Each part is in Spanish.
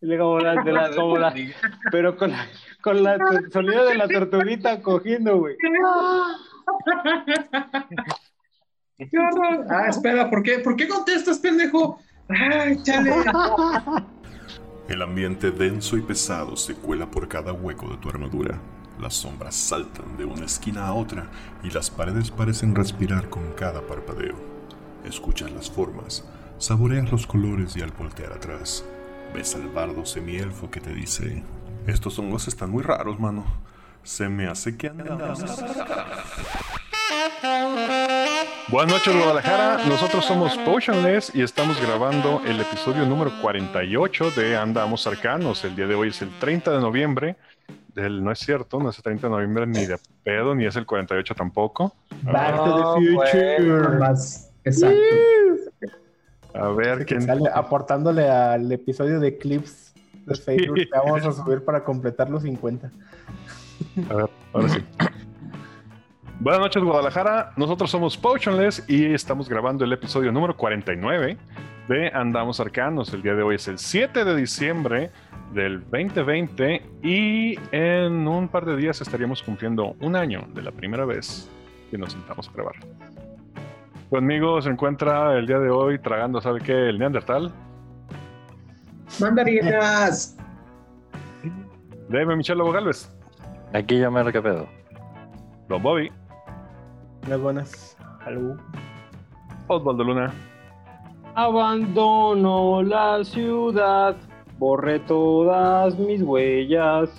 Como la, de la, como la- pero con la, con la el sonido de la tortuguita cogiendo, güey. ¡Qué horror! Ah, espera, ¿por qué? ¿Por qué contestas, pendejo? ¡Ay, chale! El ambiente denso y pesado se cuela por cada hueco de tu armadura. Las sombras saltan de una esquina a otra y las paredes parecen respirar con cada parpadeo. Escuchas las formas, saboreas los colores y al voltear atrás, ves al bardo semielfo que te dice: Estos hongos están muy raros, mano. Se me hace que andamos. Buenas noches, Guadalajara. Nosotros somos Potionless y estamos grabando el episodio número 48 de Andamos Arcanos. El día de hoy es el 30 de noviembre. Del, no es cierto, no es el 30 de noviembre ni de pedo, ni es el 48 tampoco. Back to No, the future. Más, exacto. A ver quién. sale aportándole al episodio de clips de Facebook que vamos a subir para completar los 50. A ver, ahora sí. Buenas noches, Guadalajara. Nosotros somos Potionless y estamos grabando el episodio número 49 de Andamos Arcanos. El día de hoy es el 7 de diciembre del 2020 y en un par de días estaríamos cumpliendo un año de la primera vez que nos sentamos a grabar. Conmigo se encuentra el día de hoy tragando, ¿sabe qué? El Neandertal. Mandarinas. Deme Michelle Lobo Galvez. Aquí ya me qué pedo. Don Bobby. Unas buenas. Algo. Osvaldo Luna. Abandono la ciudad, borré todas mis huellas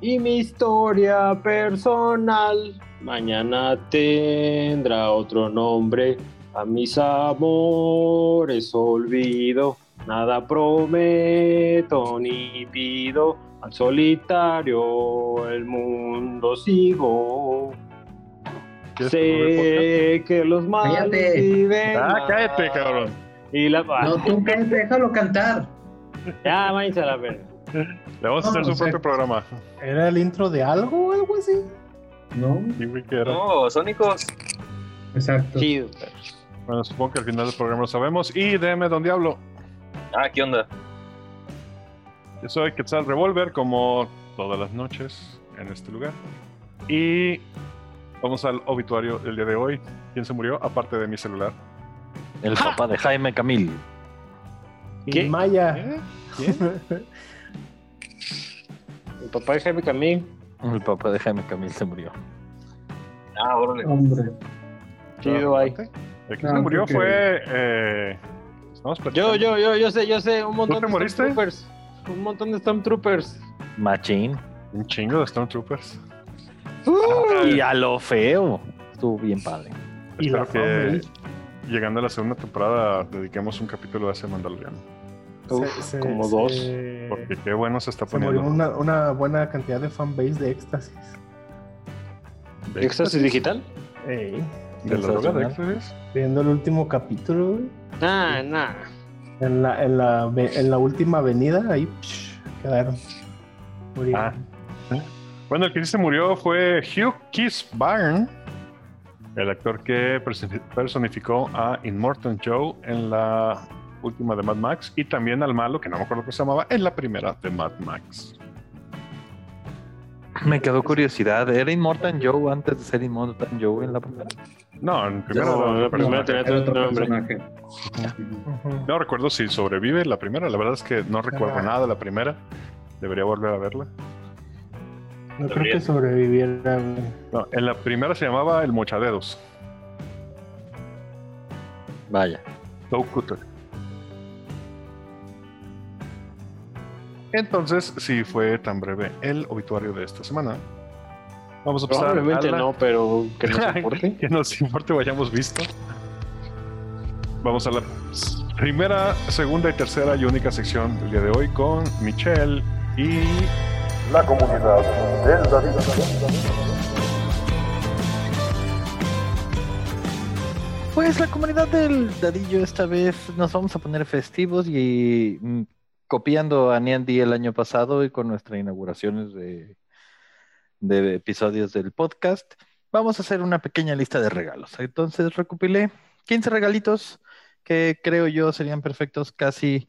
y mi historia personal. Mañana tendrá otro nombre, a mis amores olvido. Nada prometo ni pido, al solitario el mundo sigo. ¿Quieres promover Sé que los males Cállate. viven Ah, cállate, cabrón. Y la No, tú qué, déjalo cantar. Ya, váyanse a la verga. Le vamos a hacer No, su propio programa. ¿Era el intro de algo o algo así? No, Sí, güey, que era. No, Sónicos. exacto. Chido. Bueno, supongo que al final del programa lo sabemos. Y DM Don Diablo. Ah, ¿qué onda? Yo soy Quetzal Revolver, como todas las noches en este lugar. Y vamos al obituario del día de hoy. ¿Quién se murió? Aparte de mi celular. El papá de Jaime Camil. ¿Qué? Y Maya. ¿Eh? ¿Quién? El papá de Jaime Camil. El papá de Jaime Camil se murió. Ah, órale. Hombre. Chido ahí. El que Ah, se murió que- fue. Eh, Yo, yo, yo, yo sé, yo sé. Un montón te de moriste? Stormtroopers. Un montón de Stormtroopers. Machín. Un chingo de Stormtroopers. Y a lo feo. Estuvo bien padre. Y la Espero que llegando a la segunda temporada dediquemos un capítulo a ese Mandaloriano. Uf, Se- se- como se- dos. Porque qué bueno se está poniendo. una, una buena cantidad de fanbase de éxtasis. ¿De ¿Éxtasis digital? Ey, ¿De la droga de éxtasis? viendo el último capítulo, güey, Nah, nah. en la, en la, en la última avenida, ahí psh, quedaron. Murieron. Ah. Bueno, el que sí se murió fue Hugh Kiss Byrne, el actor que personificó a Immortal Joe en la última de Mad Max y también al malo, que no me acuerdo cómo se llamaba, en la primera de Mad Max. Me quedó curiosidad. ¿Era Immortal Joe antes de ser Immortal Joe en la primera? No, en primera No, primera tenía otro personaje. No recuerdo si sobrevive la primera, la verdad es que no recuerdo nada de la primera. Debería volver a verla. No creo que sobreviviera. No, en la primera se llamaba El Mochadedos, Vaya. Doug Cutter. Entonces, si fue tan breve el obituario de esta semana, vamos a pasar Probablemente a la- no, pero que nos importe. que nos importe o hayamos visto. Vamos a la primera, segunda y tercera y única sección del día de hoy con Michelle y La comunidad del David. Pues la comunidad del Dadillo esta vez nos vamos a poner festivos y mm, copiando a Niandy el año pasado y con nuestras inauguraciones de, de episodios del podcast, vamos a hacer una pequeña lista de regalos. Entonces recopilé 15 regalitos que creo yo serían perfectos casi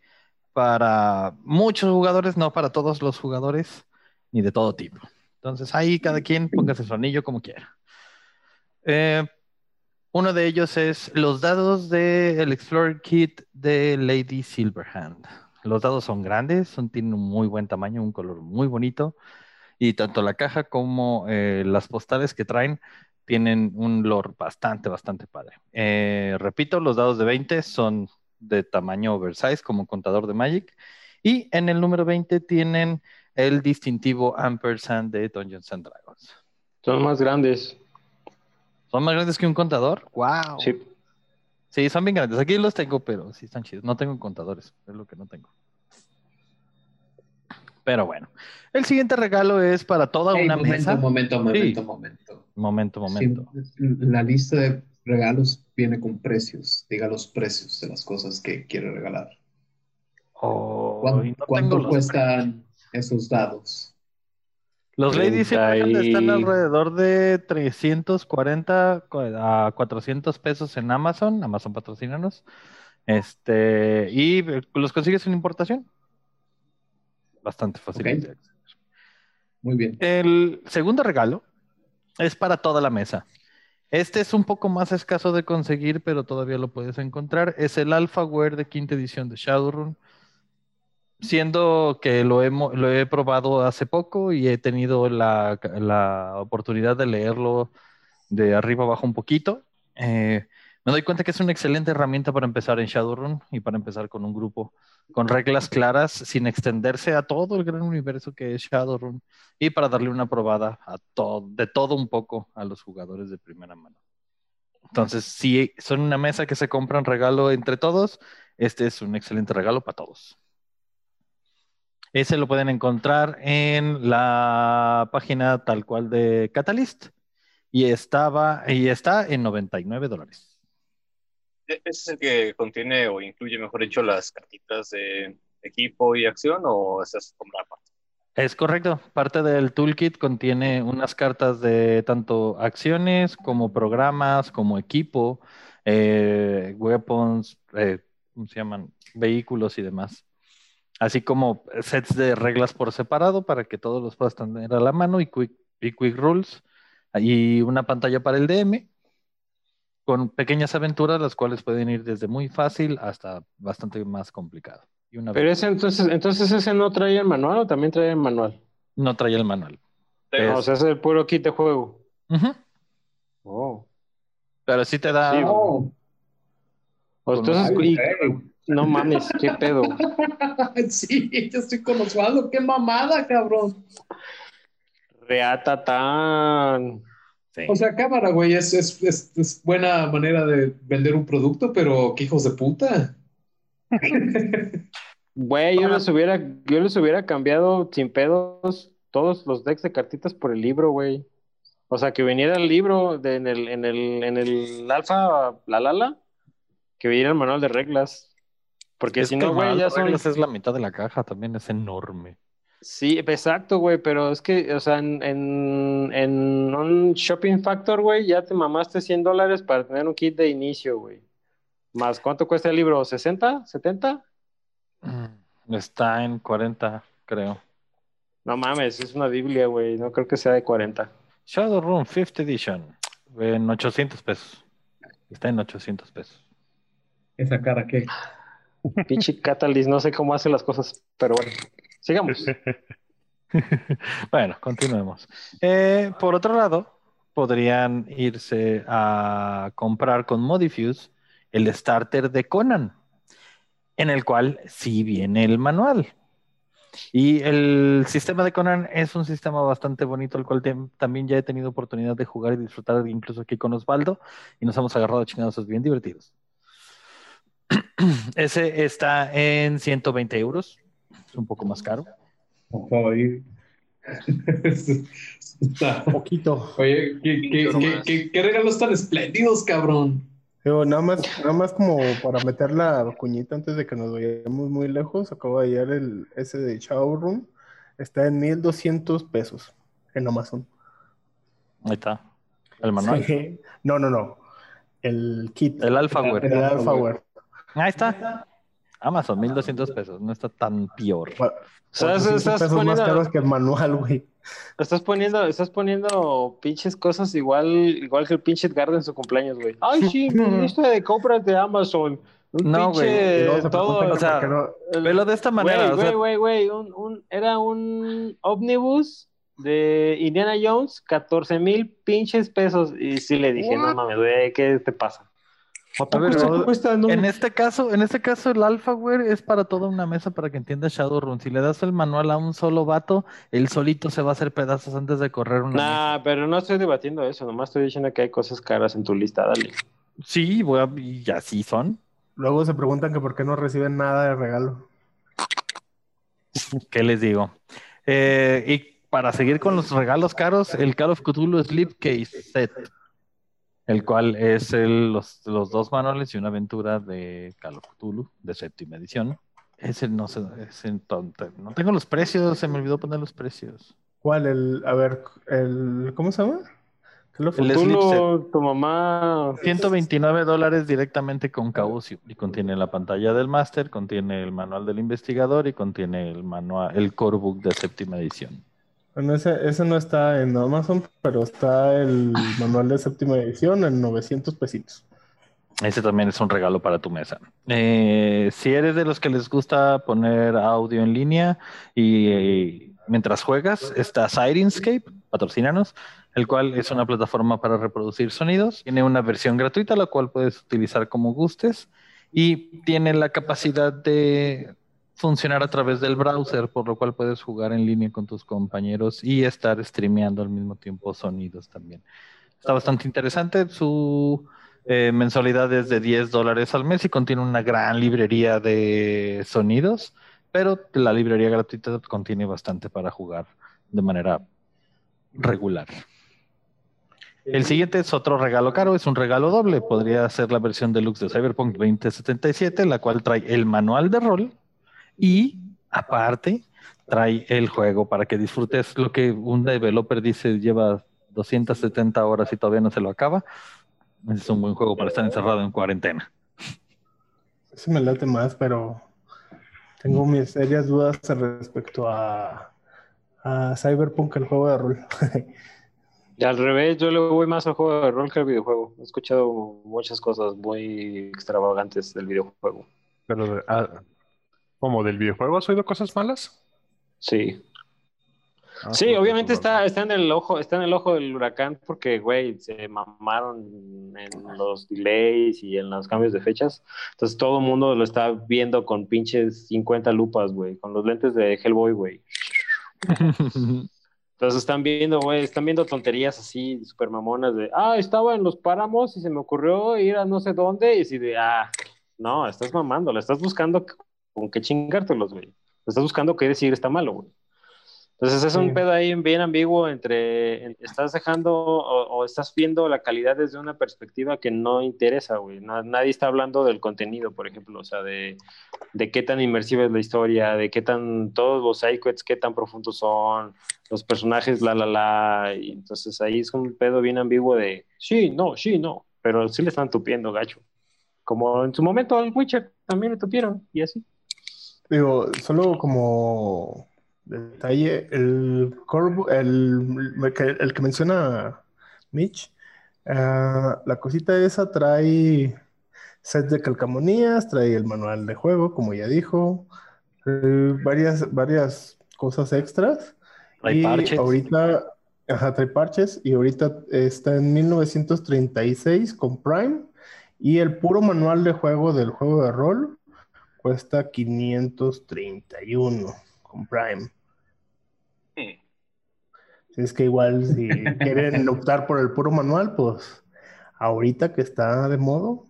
para muchos jugadores, no para todos los jugadores, ni de todo tipo. Entonces ahí cada quien póngase su anillo como quiera. Eh, uno de ellos es los dados del Explorer Kit de Lady Silverhand. Los dados son grandes, son, tienen un muy buen tamaño, un color muy bonito. Y tanto la caja como eh, las postales que traen tienen un lore bastante, bastante padre. Eh, repito, los dados de 20 son de tamaño oversize como contador de Magic. Y en el número 20 tienen el distintivo ampersand de Dungeons and Dragons. Son más grandes. ¿Son más grandes que un contador? ¡Wow! Sí. Sí, son bien grandes. Aquí los tengo, pero sí están chidos. No tengo contadores, es lo que no tengo. Pero bueno, el siguiente regalo es para toda Hey, una momento, mesa. momento, momento, Sí. momento. Momento, momento. Sí, la lista de regalos viene con precios. Diga los precios de las cosas que quiere regalar. Oh, ¿Cuán- y no ¿Cuánto cuestan esos dados? Los Silverhand y- están alrededor de 340 cu- a 400 pesos en Amazon, Amazon patrocínanos. Este, y los consigues sin importación. Bastante fácil. De. Muy bien. El segundo regalo es para toda la mesa. Este es un poco más escaso de conseguir, pero todavía lo puedes encontrar. Es el Alphaware de quinta edición de Shadowrun. Siendo que lo, he probado hace poco y he tenido la, oportunidad de leerlo de arriba abajo un poquito, eh, me doy cuenta que es una excelente herramienta para empezar en Shadowrun y para empezar con un grupo con reglas claras sin extenderse a todo el gran universo que es Shadowrun y para darle una probada de todo un poco a los jugadores de primera mano. Entonces, si son una mesa que se compran regalo entre todos, este es un excelente regalo para todos. Ese lo pueden encontrar en la página tal cual de Catalyst y estaba y está en 99 dólares. ¿E- ¿Ese es el que contiene o incluye, mejor dicho, las cartitas de equipo y acción o esa es como la parte? Es correcto. Parte del toolkit contiene unas cartas de tanto acciones como programas, como equipo, eh, weapons, eh, ¿cómo se llaman? Vehículos y demás. Así como sets de reglas por separado para que todos los puedas tener a la mano y quick, y quick rules. Y una pantalla para el DM con pequeñas aventuras, las cuales pueden ir desde muy fácil hasta bastante más complicado. Y una Pero ese entonces, entonces ese no trae el manual o también trae el manual. no trae el manual. Tengo- O sea, es el puro kit de juego. Oh. Pero sí te da. Sí, Oh, O entonces, y-. no mames, qué pedo. Sí, yo estoy con Osvaldo. ¡Qué mamada, cabrón! Reatatán. Sí. O sea, cámara, güey, es, es, es, es buena manera de vender un producto, pero qué hijos de puta. Güey, yo les hubiera, yo les hubiera cambiado sin pedos todos los decks de cartitas por el libro, güey. O sea, que viniera el libro de- en el, en el, en el alfa, la lala, que viniera el manual de reglas. Porque Es si no, güey, ya son. es la mitad de la caja, también es enorme. Sí, exacto, güey, pero es que, o sea, en, en, en un shopping factor, güey, ya te mamaste 100 dólares para tener un kit de inicio, güey. Más, ¿cuánto cuesta el libro? ¿60? ¿70? Mm, Está en 40, creo. No mames, es una Biblia, güey, no creo que sea de 40. Shadowrun 5th Edition, en 800 pesos. Está en 800 pesos. Esa cara que. Pinche Catalyst, no sé cómo hace las cosas, pero bueno, sigamos. Bueno, continuemos. Eh, por otro lado, podrían irse a comprar con Modifuse el starter de Conan, en el cual sí viene el manual. Y el sistema de Conan es un sistema bastante bonito, el cual también ya he tenido oportunidad de jugar y disfrutar incluso aquí con Osvaldo, y nos hemos agarrado a chingados bien divertidos. Ese está en 120 euros, es un poco más caro. Oye, Está- Poquito. Oye, ¿qué, qué, qué, qué- qué regalos tan espléndidos, cabrón. Digo, nada más, nada más como para meter la cuñita antes de que nos vayamos muy lejos, acabo de llegar el ese de Showroom. Está en 1200 pesos en Amazon. Ahí está, el manual. Sí. No, no, no. El kit. El Alphaware. El Alphaware. Ahí está. Amazon, 1200 pesos, no está tan peor. Cua- ¿Sabes? 400 Estás pesos más poniendo- caros que el manual, güey. Estás poniendo, estás poniendo pinches cosas igual, igual que el pinche Edgardo en su cumpleaños, güey. Ay, sí, mi lista de compras de Amazon. Un No, pinche güey, todo. o sea, no- el- Velo de esta manera, Güey, güey, güey, un- era un ómnibus de Indiana Jones, 14 mil pinches pesos. Y sí le dije, no mames, güey, ¿qué te pasa? ¿A poco ver? No? En este caso, en este caso el alphaware es para toda una mesa para que entienda Shadowrun. Si le das el manual a un solo vato, él solito se va a hacer pedazos antes de correr una mesa. Nah, pero no estoy debatiendo eso, nomás estoy diciendo que hay cosas caras en tu lista, dale. Sí, voy a- y así son. Luego se preguntan que por qué no reciben nada de regalo. ¿Qué les digo? Eh, y para seguir con los regalos caros, el Call of Cthulhu Slipcase Set, el cual es el- los, los dos manuales y una aventura de Call of Cthulhu de séptima edición. Ese no sé, ese tonto- no tengo los precios, se me olvidó poner los precios. ¿Cuál? El, a ver, el, ¿cómo se llama? ¿Qué lo El tu mamá. 129 dólares directamente con Caucio y contiene la pantalla del máster, contiene el manual del investigador y contiene el manual, el core book de séptima edición. Bueno, ese, no está en Amazon, pero está el manual de séptima edición en 900 pesitos. Ese también es un regalo para tu mesa. Eh, si eres de los que les gusta poner audio en línea y eh, mientras juegas, está Sirenscape, patrocínanos, el cual es una plataforma para reproducir sonidos. Tiene una versión gratuita, la cual puedes utilizar como gustes y tiene la capacidad de funcionar a través del browser, por lo cual puedes jugar en línea con tus compañeros y estar streameando al mismo tiempo sonidos también. Está bastante interesante. Su eh, mensualidad es de 10 dólares al mes y contiene una gran librería de sonidos, pero la librería gratuita contiene bastante para jugar de manera regular. El siguiente es otro regalo caro, es un regalo doble. Podría ser la versión deluxe de Cyberpunk 2077, la cual trae el manual de rol y aparte trae el juego para que disfrutes lo que un developer dice lleva 270 horas y todavía no se lo acaba. Es un buen juego para estar encerrado en cuarentena. Ese me late más, pero tengo mis serias dudas respecto a, a Cyberpunk, el juego de rol. Y al revés, yo le voy más al juego de rol que al videojuego. He escuchado muchas cosas muy extravagantes del videojuego. Pero, ah, ¿cómo del videojuego has oído cosas malas? Sí. Ah, Sí, obviamente está, está en el ojo, está en el ojo del huracán porque, güey, se mamaron en los delays y en los cambios de fechas. Entonces todo el mundo lo está viendo con pinches 50 lupas, güey, con los lentes de Hellboy, güey. Entonces están viendo, güey, están viendo tonterías así, super mamonas de, ah, estaba en los páramos y se me ocurrió ir a no sé dónde y así de, ah, no, estás mamando, le estás buscando con qué chingártelos, güey. Estás buscando qué decir está malo, güey. Entonces es Sí. un pedo ahí bien ambiguo entre en- estás dejando o, o estás viendo la calidad desde una perspectiva que no interesa, güey. Na- nadie está hablando del contenido, por ejemplo, o sea, de, de qué tan inmersiva es la historia, de qué tan todos los sidequests, qué tan profundos son, los personajes, la, la, la. Y entonces ahí es un pedo bien ambiguo de sí, no, sí, no, pero sí le están tupiendo, gacho. Como en su momento al Witcher también le tupieron y así. Digo, solo como detalle, el, Corvo- el, el que, el que menciona Mitch, ah, la cosita esa trae set de calcamonías, trae el manual de juego, como ya dijo, eh, varias, varias cosas extras. Trae y parches. ahorita, ajá, trae parches y ahorita está en 1936 con Prime y el puro manual de juego del juego de rol cuesta 531 con Prime. Si es que igual si quieren optar por el puro manual, pues ahorita que está de modo,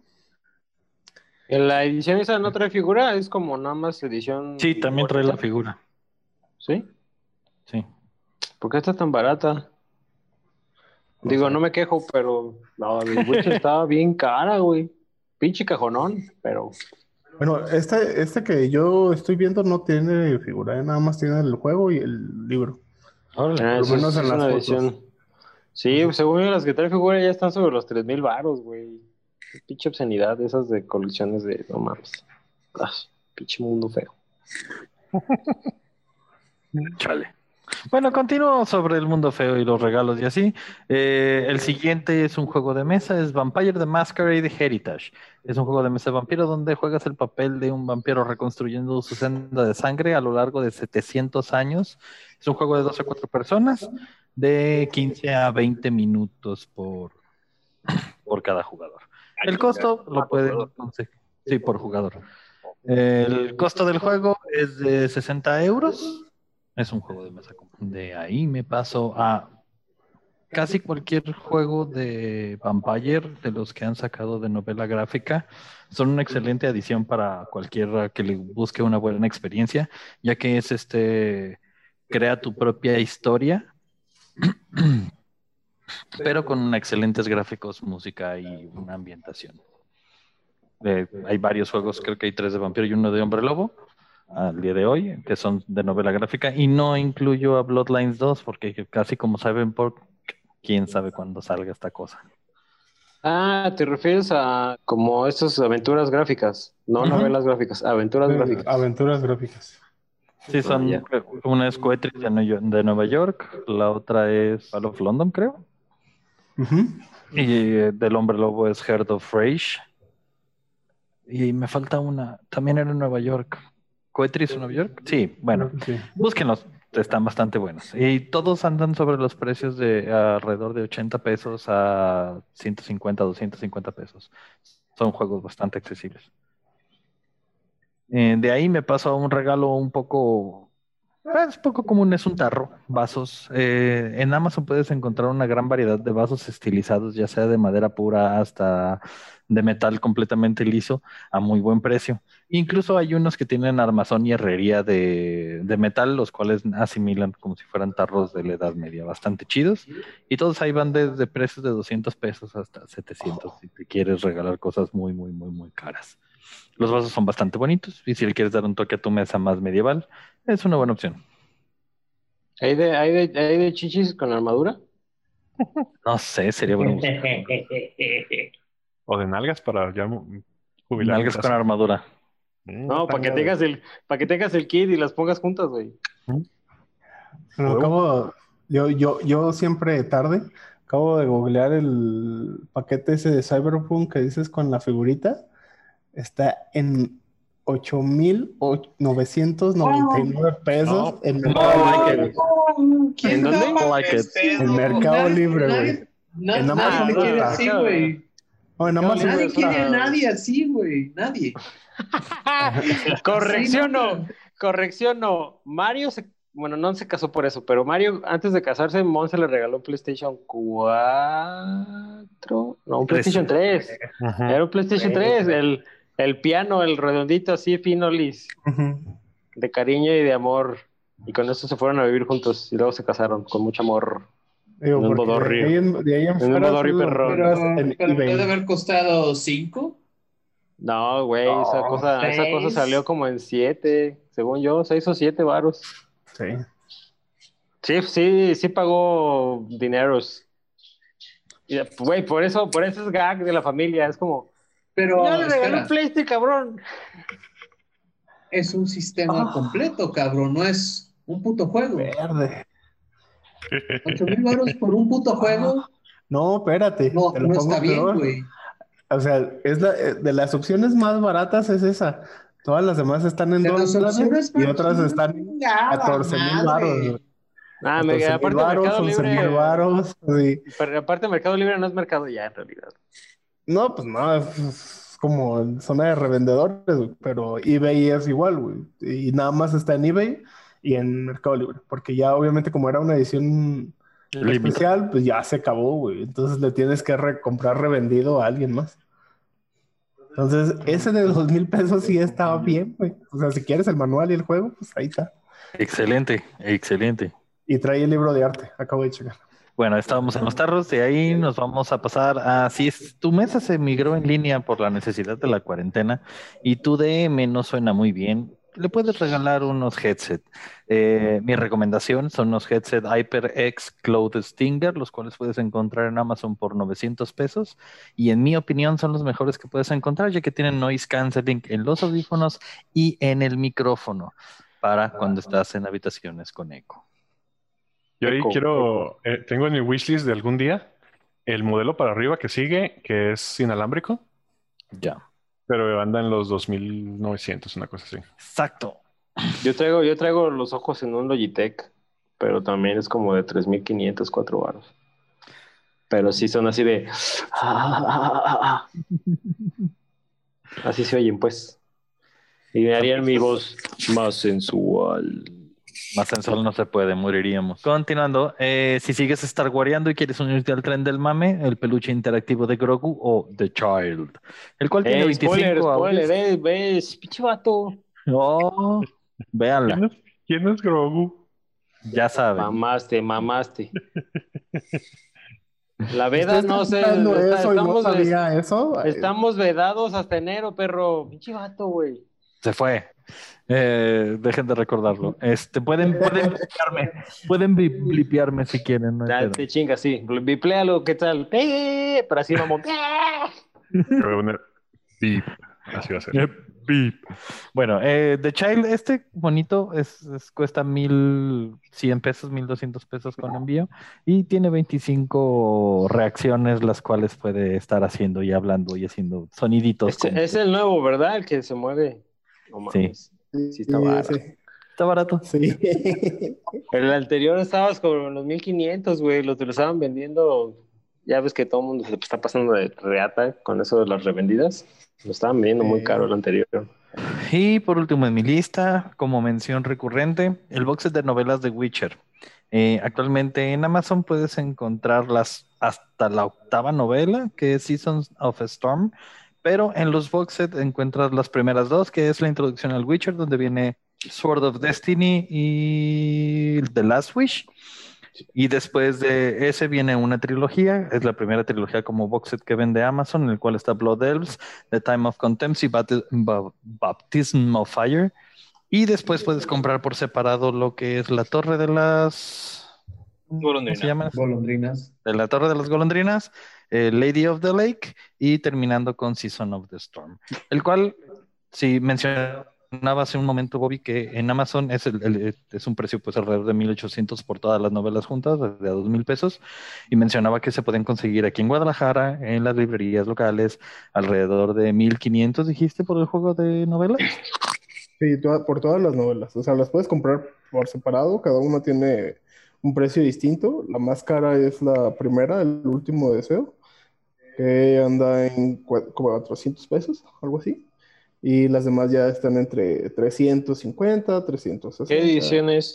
En la edición esa no trae figura, es como nada más edición. Sí, también trae la figura. ¿Sí? Sí. ¿Por qué está tan barata? Digo, no me quejo, pero la del Witcher estaba bien cara, güey. Pinche cajonón, pero Bueno, este, este que yo estoy viendo no tiene figura, ¿eh? nada más tiene el juego y el libro. Ah, lo eso menos es- en es las una fotos. edición. Sí, según yo, las que trae figura ya están sobre los 3000 mil baros, güey. Pinche obscenidad esas de colecciones de no mames. Ah, Pinche mundo feo. Chale. Bueno, continúo sobre el mundo feo y los regalos y así. Eh, el siguiente es un juego de mesa, es Vampire the Masquerade Heritage. Es un juego de mesa de vampiro donde juegas el papel de un vampiro reconstruyendo su senda de sangre a lo largo de 700 años. Es un juego de 12 a 4 personas, de 15 a 20 minutos por, por cada jugador. El costo lo pueden conseguir. Sí, por jugador. El costo del juego es de 60 euros. Es un juego de mesa. De ahí me paso a casi cualquier juego de Vampire de los que han sacado de novela gráfica. Son una excelente adición para cualquiera que le busque una buena experiencia, ya que es este crea tu propia historia, pero con excelentes gráficos, música y una ambientación. Eh, hay varios juegos, creo que hay tres de vampiro y uno de hombre lobo al día de hoy, que son de novela gráfica, y no incluyo a Bloodlines 2, porque casi como saben, por quién sabe cuándo salga esta cosa. Ah, te refieres a como estas aventuras gráficas, no novelas gráficas, aventuras gráficas. Aventuras gráficas. Sí, son, ya. una es Coetrix de, Nue- de Nueva York, la otra es Fall of London, creo, y eh, del hombre lobo es Heart of Rage. Y me falta una, también era en Nueva York. ¿Coetrix en Nueva York? Sí, bueno, Sí. Búsquenlos, están bastante buenos. Y todos andan sobre los precios de alrededor de 80 pesos a 150, 250 pesos. Son juegos bastante accesibles. Eh, de ahí me paso a un regalo un poco, es poco común, es un tarro, vasos. Eh, en Amazon puedes encontrar una gran variedad de vasos estilizados, ya sea de madera pura hasta de metal completamente liso, a muy buen precio. Incluso hay unos que tienen armazón y herrería de, de metal, los cuales asimilan como si fueran tarros de la Edad Media, bastante chidos. Y todos ahí van desde precios de 200 pesos hasta 700 si te quieres regalar cosas muy, muy, muy, muy caras. Los vasos son bastante bonitos y si le quieres dar un toque a tu mesa más medieval, es una buena opción. ¿Hay de, hay de, hay de chichis con armadura? No sé, sería bueno. O de nalgas para ya jubilar. Nalgas con armadura. No, para que tengas el, para que tengas el kit y las pongas juntas, güey. Pero acabo, yo, yo, yo siempre tarde, acabo de googlear el paquete ese de Cyberpunk que dices con la figurita. Está en 8,999 pesos en Mercado like Libre. ¿Quién ¿En dónde? no? Like it. En Mercado Libre, güey. En nadie no quiere así, güey. Nadie quiere a nadie así, güey. Nadie. Correcciono, correcciono. Mario se, bueno, no se casó por eso, pero Mario, antes de casarse, Mon se le regaló un PlayStation 4, no, un Tres. PlayStation 3. Ujú. Era un PlayStation 3, el, el piano, el redondito así, fino, lis, Ujú. de cariño y de amor. Y con eso se fueron a vivir juntos y luego se casaron con mucho amor. Digo, En un bodorrio. de ahí en, de ahí en En un bodorrio perrón. Pero, pero puede haber costado cinco. No, güey, esa cosa, esa cosa seis. salió como en 7, según yo, 6 o 7 varos. Sí. Sí, sí, sí pagó dineros. Güey, por eso, por eso es gag de la familia. Es como, Pero yo le regalé un PlayStation, cabrón. es un sistema Ah. completo, cabrón. No es un puto juego. Verde. Ocho mil baros por un puto juego. No, espérate. No, te lo no pongo está bien, güey. O sea, es la, eh, de las opciones más baratas es esa. Todas las demás están en dos dólares y otras están en chingada 14 mil baros. Ah, me, 14 mil aparte varos, Mercado 11 mil Libre. varos. sí. Pero aparte Mercado Libre no es mercado ya, en realidad. No, pues no, es como en zona de revendedores, güey, pero eBay es igual, güey. Y nada más está en eBay y en Mercado Libre, porque ya obviamente como era una edición especial, pues ya se acabó, güey. Entonces le tienes que re- comprar revendido a alguien más. Entonces, ese de dos mil pesos sí estaba bien, güey. O sea, si quieres el manual y el juego, pues ahí está. Excelente, excelente. Y trae el libro de arte, acabo de checar. Bueno, estábamos en los tarros, de ahí nos vamos a pasar a si es, tu mesa se migró en línea por la necesidad de la cuarentena y tu DM no suena muy bien, le puedes regalar unos headset. Eh, mi recomendación son unos headset HyperX Cloud Stinger, los cuales puedes encontrar en Amazon por 900 pesos. Y en mi opinión son los mejores que puedes encontrar, ya que tienen noise canceling en los audífonos y en el micrófono para cuando estás en habitaciones con eco. Yo ahí quiero, eh, tengo en mi wishlist de algún día el modelo para arriba que sigue, que es inalámbrico, Ya. pero anda en los 2900, una cosa así. Exacto. Yo traigo, yo traigo los ojos en un Logitech, pero también es como de 3.500, 4 baros. Pero sí son así de... Así se oyen, pues. Y me harían mi voz más sensual. Más sensual no se puede, moriríamos. Continuando, eh, si sigues Star Wareando y quieres unirte al tren del mame, el peluche interactivo de Grogu o The Child, el cual tiene Eh, 25 spoiler, audios. spoiler, ves, pinche vato. No, véanla, ¿Quién es, quién es Grogu? ya saben. Mamaste, mamaste. La veda no sé. No estamos, sabía eso. estamos vedados hasta enero, perro. Pinche vato, güey. Se fue. Eh, dejen de recordarlo. Este, pueden, pueden blipearme, pueden blipearme si quieren. no te chinga, sí. Bipléalo, ¿qué tal? ¡Eh! Pero así vamos. Yo voy a poner beep. Así va a ser. Eh, beep. Bueno, eh, The Child, este bonito es, es- cuesta mil cien pesos, mil doscientos pesos con envío y tiene 25 reacciones las cuales puede estar haciendo y hablando y haciendo soniditos. Es el nuevo, ¿verdad? El que se mueve. No mames. Sí, está barato. Sí. Está barato. sí. El anterior estabas como en los 1500, güey. Los te lo estaban vendiendo. Ya ves que todo el mundo se está pasando de reata con eso de las revendidas. Lo estaban vendiendo muy Sí. caro el anterior. Y por último en mi lista, como mención recurrente, el box set de novelas de Witcher. Eh, actualmente en Amazon puedes encontrarlas hasta la octava novela, que es Seasons of Storm, pero en los box set encuentras las primeras dos, que es la introducción al Witcher, donde viene Sword of Destiny y The Last Wish. Y después de ese viene una trilogía, es la primera trilogía como box set que vende Amazon, en el cual está Blood Elves, The Time of Contempt y Bapti- Ba- Baptism of Fire. Y después puedes comprar por separado lo que es la Torre de las... ¿Cómo se llama? Golondrinas. De la Torre de las Golondrinas, eh, Lady of the Lake y terminando con Season of the Storm. El cual, si mencionaba hace un momento, Bobby, que en Amazon es, el- es un precio pues alrededor de 1.800 por todas las novelas juntas, de a 2.000 pesos, y mencionaba que se pueden conseguir aquí en Guadalajara, en las librerías locales, alrededor de 1.500, dijiste, por el juego de novelas. Sí, por todas las novelas. O sea, las puedes comprar por separado, cada una tiene un precio distinto. La más cara es la primera, el último deseo, que anda en como 400 pesos, algo así. Y las demás ya están entre 350, 360. ¿Qué edición es?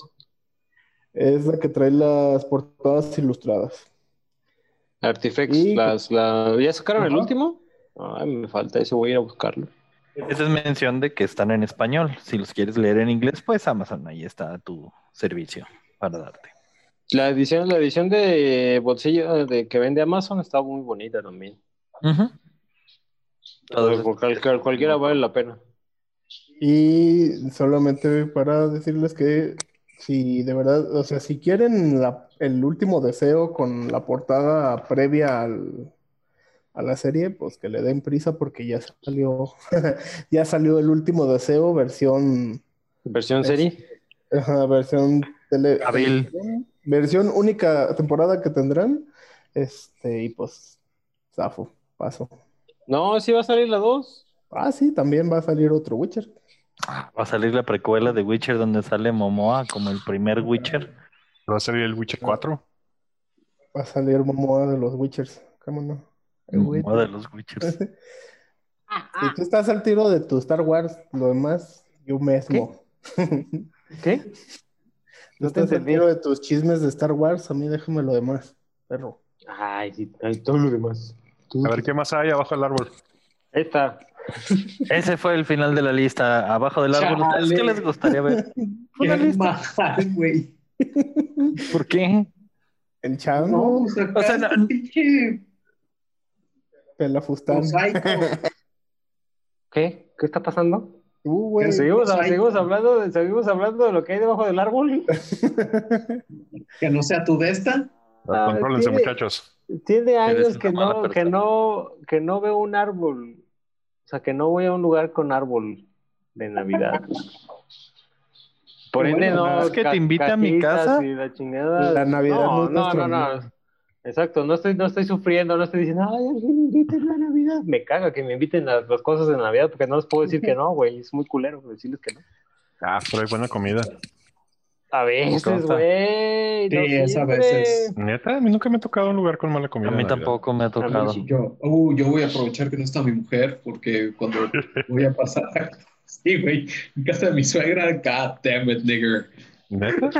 Es la que trae las portadas ilustradas. Artifex. Y- Las, la... ¿Ya sacaron el Ajá. último? Ay, me falta eso, voy a ir a buscarlo. Esa es mención de que están en español. Si los quieres leer en inglés, pues Amazon, ahí está tu servicio para darte. La edición, la edición de bolsillo de que vende Amazon está muy bonita también. Cual- cualquiera vale la pena. Y solamente para decirles que si de verdad, o sea, si quieren la- el último deseo con la portada previa al, a la serie, pues que le den prisa porque ya salió, ya salió el último deseo, versión, ¿Versión Es- serie? ajá, versión tele, Abril. versión única temporada que tendrán, este, y pues, zafo, paso. No, sí va a salir la 2. Ah, sí, también va a salir otro Witcher. Va a salir la precuela de Witcher donde sale Momoa como el primer Witcher. Va a salir el Witcher 4. Va a salir Momoa de los Witchers, ¿cómo no? El Momoa de los Witchers. Si tú estás al tiro de tu Star Wars, lo demás, yo mismo. ¿Qué? Tú No te entendí. de tus chismes de Star Wars, a mí déjame lo demás, perro. Ay, sí, ay, todo lo demás. Tú- A ver qué más hay abajo del árbol. Ahí está. Ese fue el final de la lista. Abajo del árbol, ¿ustedes Chale. qué les gustaría ver? Una Qué lista. güey. ¿Por qué? El No, chango, pues acá O sea, no- pinche. ¿Qué? ¿Qué está pasando? Tú, güey. Seguimos, seguimos, hablando de, seguimos hablando de lo que hay debajo del árbol. Que no sea tu de esta. Ah, Contrólense, tiene- muchachos. Tiene años que no, que no, que no veo un árbol. O sea, que no voy a un lugar con árbol de Navidad. Por ende, Bueno, no. es que te invita a mi casa. la Navidad no es no, no, no. Exacto, no estoy, no estoy sufriendo, no estoy diciendo, ay, alguien me invita en la Navidad. Me caga que me inviten a las cosas de Navidad porque no les puedo decir que no, güey. Es muy culero decirles que no. Ah, pero hay buena comida. A veces, güey. Sí, no es a veces. Neta, a mí nunca me ha tocado un lugar con mala comida. A mí tampoco me ha tocado. Yo, uh, yo voy a aprovechar que no está mi mujer, porque cuando voy a pasar. Sí, güey. En casa de mi suegra, God damn it, nigger. ¿Neta?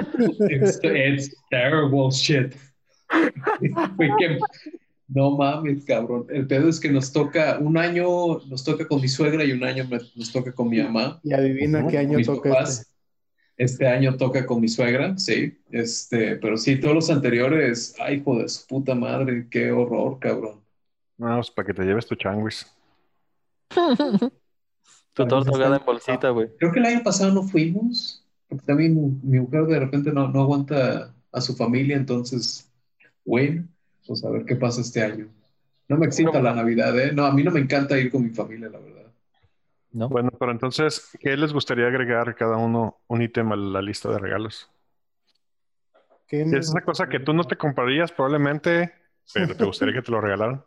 It's, it's terrible shit. No mames, cabrón. El pedo es que nos toca, un año nos toca con mi suegra y un año me- nos toca con mi mamá. Y adivina qué año mis toca papás. este. Este año toca con mi suegra, sí. Este, pero sí, todos los anteriores, ay, hijo de su puta madre, qué horror, cabrón. No, pues para que te lleves tu changuis. Tu torta en bolsita, güey. Creo que el año pasado no fuimos, porque también mi, mi mujer de repente no, no aguanta a su familia, entonces, bueno, pues a ver qué pasa este año. No me excita la Navidad, ¿eh? No, a mí no me encanta ir con mi familia, la verdad. ¿No? Bueno, pero entonces, ¿qué les gustaría agregar cada uno un ítem a la lista de regalos? ¿Qué ¿Qué es esa cosa que tú no te comprarías probablemente, pero te gustaría que te lo regalaran?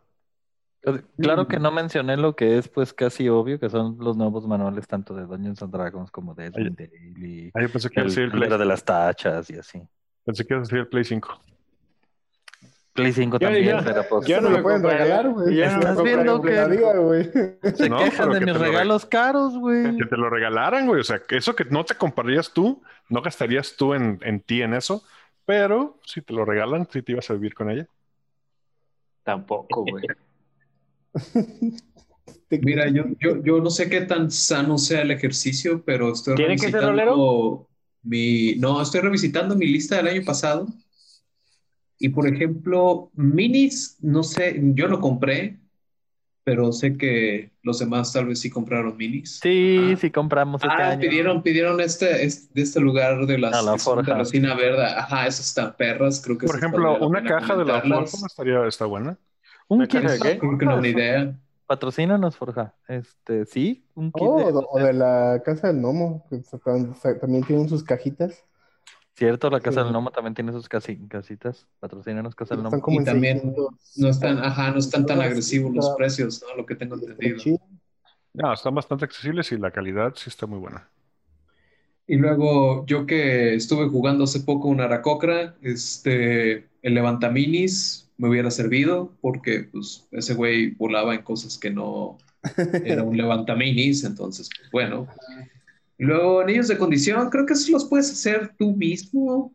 Claro que no mencioné lo que es pues casi obvio, que son los nuevos manuales tanto de Dungeons and Dragons como de Edwin Daily, Ah, yo pensé que el, iba a decir el el de las tachas y así. pensé que iba a decir el Play 5. Play 5 Yo- también yo- será pues. Eso no no me lo pueden regalar, güey. Ya no me Estás viendo que- Día, güey. Se No, quejan pero de que mis regalos caros, güey. Que te lo regalaran, güey. O sea, que eso que no te comprarías tú, no gastarías tú en, en ti en eso, pero si te lo regalan, sí te ibas a vivir con ella. Tampoco, güey. Mira, yo, yo, yo no sé qué tan sano sea el ejercicio, pero estoy ¿Tiene que ser mi, no, estoy revisitando mi lista del año pasado. Y por ejemplo, minis, no sé, yo no compré, pero sé que los demás tal vez sí compraron minis. Sí, Ah. sí compramos este Ah, año. pidieron, pidieron este, este- de este lugar de las la de resina verde. Ajá, esas están perras, creo que Por ejemplo, una caja de la. Forja estaría, está buena. Un ¿Una kit caja de qué? Creo que no es una idea. Patrocínanos, Forja. Este, sí, un kit Oh, de- o, de la casa del gnomo, que también tienen sus cajitas. Cierto, la Casa Sí. del Nomo también tiene sus casi, casitas. Patrocínanos Casa del como Y también 600. No están, ajá, no están tan agresivos los precios, ¿no? Lo que tengo entendido. Sí. No, están bastante accesibles y la calidad sí está muy buena. Y luego yo que estuve jugando hace poco un Aracocra, este, el levantaminis me hubiera servido porque pues ese güey volaba en cosas que no era un levantaminis, entonces pues, bueno. Y luego anillos de condición, creo que esos los puedes hacer tú mismo.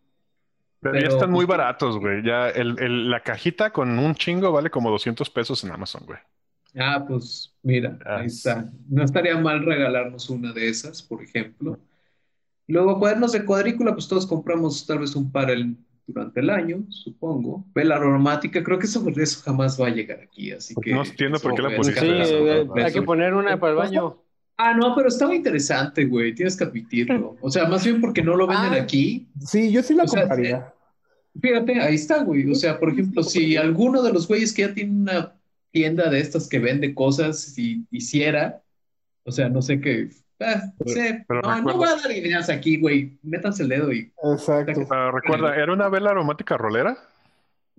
Pero, ya están muy pues, baratos, güey. Ya el, el- la cajita con un chingo vale como 200 pesos en Amazon, güey. Ah, pues mira, Ah, ahí está. No estaría mal regalarnos una de esas, por ejemplo. Luego, cuadernos de cuadrícula, pues todos compramos tal vez un par el- durante el año, supongo. Vela aromática, creo que eso, eso jamás va a llegar aquí, así Pues que... no entiendo por eso qué la pusiste Sí, eso, hay que poner una para el baño. Ah, no, pero estaba interesante, güey, tienes que admitirlo. O sea, más bien porque no lo venden Ah. aquí. Sí, yo sí la O sea, compraría. Fíjate, ahí está, güey. O sea, por ejemplo, si alguno de los güeyes que ya tiene una tienda de estas que vende cosas, si hiciera, o sea, no sé qué. sí, pero no, voy a dar ideas aquí, güey. Métanse el dedo y. Exacto. Recuerda, ¿era una vela aromática rolera?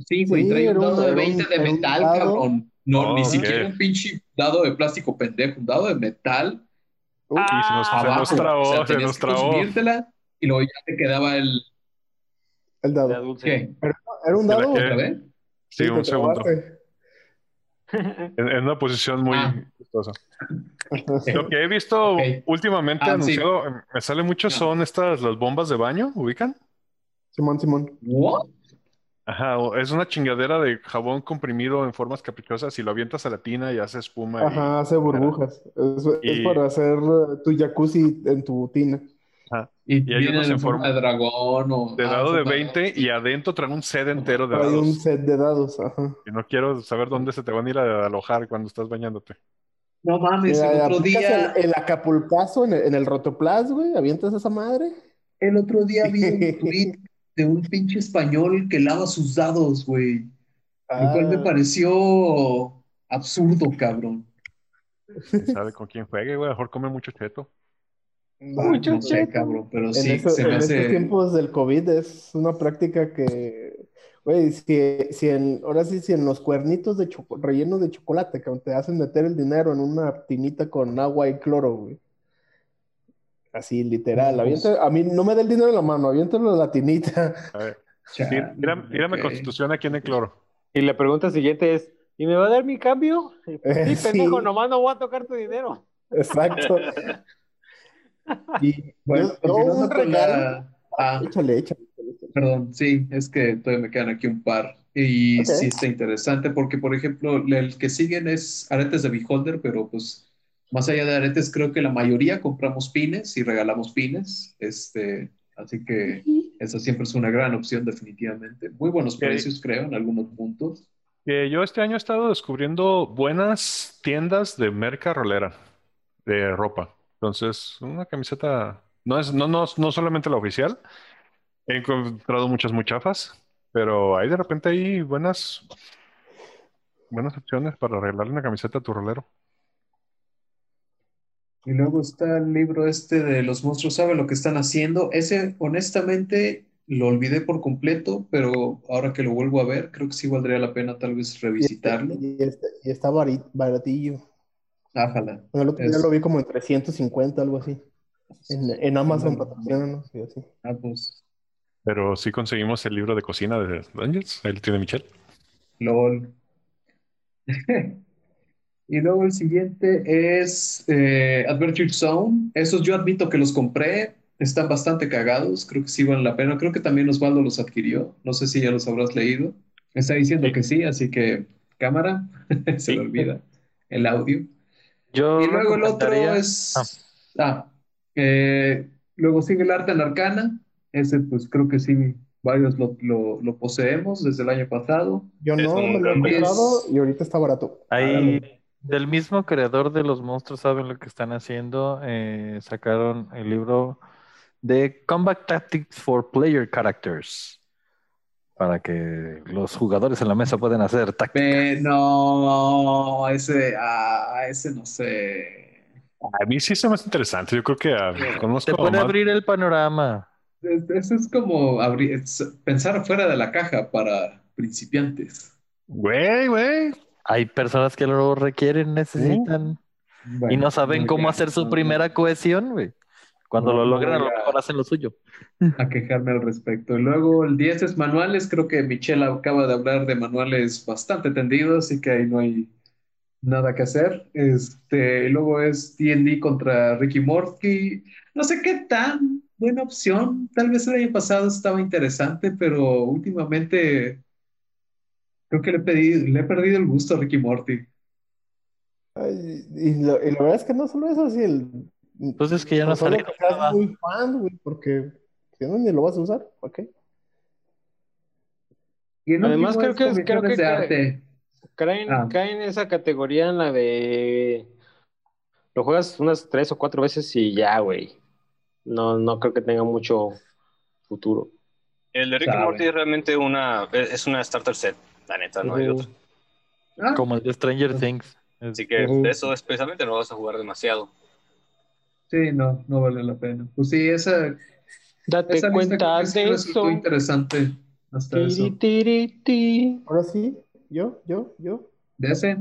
Sí, güey, Sí, trae un dado de era un- 20 de metal, cabrón. No, Oh, ni siquiera un pinche dado de plástico pendejo, un dado de metal. Uh, Y se nos, se nos trabó, O sea, se nos trabó. y luego ya te quedaba el. el dado. dulce. ¿Qué? ¿Era un ¿De la dado? ¿Otra vez? Sí, un segundo. En, en una posición muy Ah. chistosa. Lo que he visto últimamente Ah, anunciado, em, me sale mucho, Ah. son estas, las bombas de baño, ¿ubican? Simón, Simón. ¿What? Ajá, es una chingadera de jabón comprimido en formas caprichosas y lo avientas a la tina y hace espuma. y- Ajá, hace burbujas. Es, es Y- para hacer eh, tu jacuzzi en tu tina. Y, Y hay vienen unos en en forma forma de dragón o. de ah, dado de forma 20 y adentro trae un set entero de Hay un dados. set de dados. Ajá. Y no quiero saber dónde se te van a ir a alojar cuando estás bañándote. No mames, el otro aplicas día, El, el acapulcazo en el, en el rotoplas, güey. Avientas esa madre. el otro día vi un tweet de un pinche español que lava sus dados, güey. Lo cual me Ah. pareció absurdo, cabrón. ¿Quién sabe con quién juegue, güey? A lo mejor come mucho cheto. Mucho no sé, cheto. cabrón, pero En, sí, eso- se me en estos hace. tiempos del COVID es una práctica que, güey, si, si en, ahora sí, si en los cuernitos de choco- rellenos de chocolate, que te hacen meter el dinero en una tinita con agua y cloro, güey. Así, literal. Pues- avienta- a mí no me da el dinero en la mano, aviéntalo en la tinita. A ver, Chale, tí- tírame, tírame ok. constitución aquí en el cloro. Y la pregunta siguiente es, ¿y me va a dar mi cambio? Eh, Sí, sí. pendejo, nomás no voy a tocar tu dinero. Exacto. Y Bueno, yo- un regalo. la. Ah, Échale, échale. perdón, sí, es que todavía me quedan aquí un par. Y sí está interesante porque, por ejemplo, el que siguen es aretes de Beholder, pero pues más allá de aretes, creo que la mayoría compramos pines y regalamos pines. Este, así que esa siempre es una gran opción, definitivamente. Muy buenos precios, creo, en algunos puntos. Que yo este año he estado descubriendo buenas tiendas de merca rolera, de ropa. Entonces, una camiseta, no es, no, no, no solamente la oficial. He encontrado muchas muy chafas, pero hay de repente hay buenas, buenas opciones para arreglarle una camiseta a tu rolero. Y luego está el libro este de Los monstruos saben lo que están haciendo. Ese, honestamente, lo olvidé por completo, pero ahora que lo vuelvo a ver, creo que sí valdría la pena tal vez revisitarlo. Y, está, y está baratillo. Ájala. El otro día Es- lo vi como en 350, algo así. En, en Amazon patrocínanos y así. Ah, pues, Pero sí conseguimos el libro de cocina de Dungeons, ahí lo tiene Michelle. LOL. Y luego el siguiente es eh, Adventure Zone. Esos yo admito que los compré. Están bastante cagados. Creo que sí valen la pena. Creo que también Osvaldo los adquirió. No sé si ya los habrás leído. Está diciendo Sí. que sí, así que cámara. Se Sí. le olvida el audio. Yo Y luego el otro es. Ah, eh, luego sigue el arte en Arcana. Ese, pues creo que sí, varios lo, lo- lo poseemos desde el año pasado. Yo no me lo he comprado y ahorita está barato. Ahí, del mismo creador de los monstruos saben lo que están haciendo. eh, sacaron el libro de Combat Tactics for Player Characters. Para que los jugadores en la mesa puedan hacer táctica. Pe- no, ese, ah, ese no sé. A mí sí se me hace interesante. Yo creo que ah, conozco Te puede más- abrir el panorama. Es- Eso es como abrir- es pensar fuera de la caja para principiantes. Güey, güey. Hay personas que lo requieren, necesitan y Bueno, no saben cómo hacer su primera cohesión, güey. Cuando No, lo logran, a lo mejor hacen lo suyo. a quejarme al respecto. Y luego el 10 es manuales. Creo que Michelle acaba de hablar de manuales bastante tendidos, así que ahí no hay nada que hacer. Este, y luego es D&D contra Ricky Morty. No sé qué tan buena opción. Tal vez el año pasado estaba interesante, pero últimamente creo que le he pedido- le he perdido el gusto a Ricky Morty. Ay, y, lo- y la verdad es que no solo eso, sí, el, Pues es que ya no salió que nada. muy fan, güey, porque si no, ni lo vas a usar, ¿ok? Y Además, creo que creo que de cae- arte. Caen, Ah. esa categoría en la de... Lo juegas unas tres o cuatro veces y ya, güey. No, no creo que tenga mucho futuro. El de Rick. Morty es realmente una, es una starter set, la neta, no hay otro. Ah, Como el de Stranger Things. Así que de eso especialmente no vas a jugar demasiado. sí, no, no vale la pena. Pues sí, esa, Date esa lista cuenta sí de eso. interesante hasta Tiri. Ahora sí, yo, yo, yo. De ese,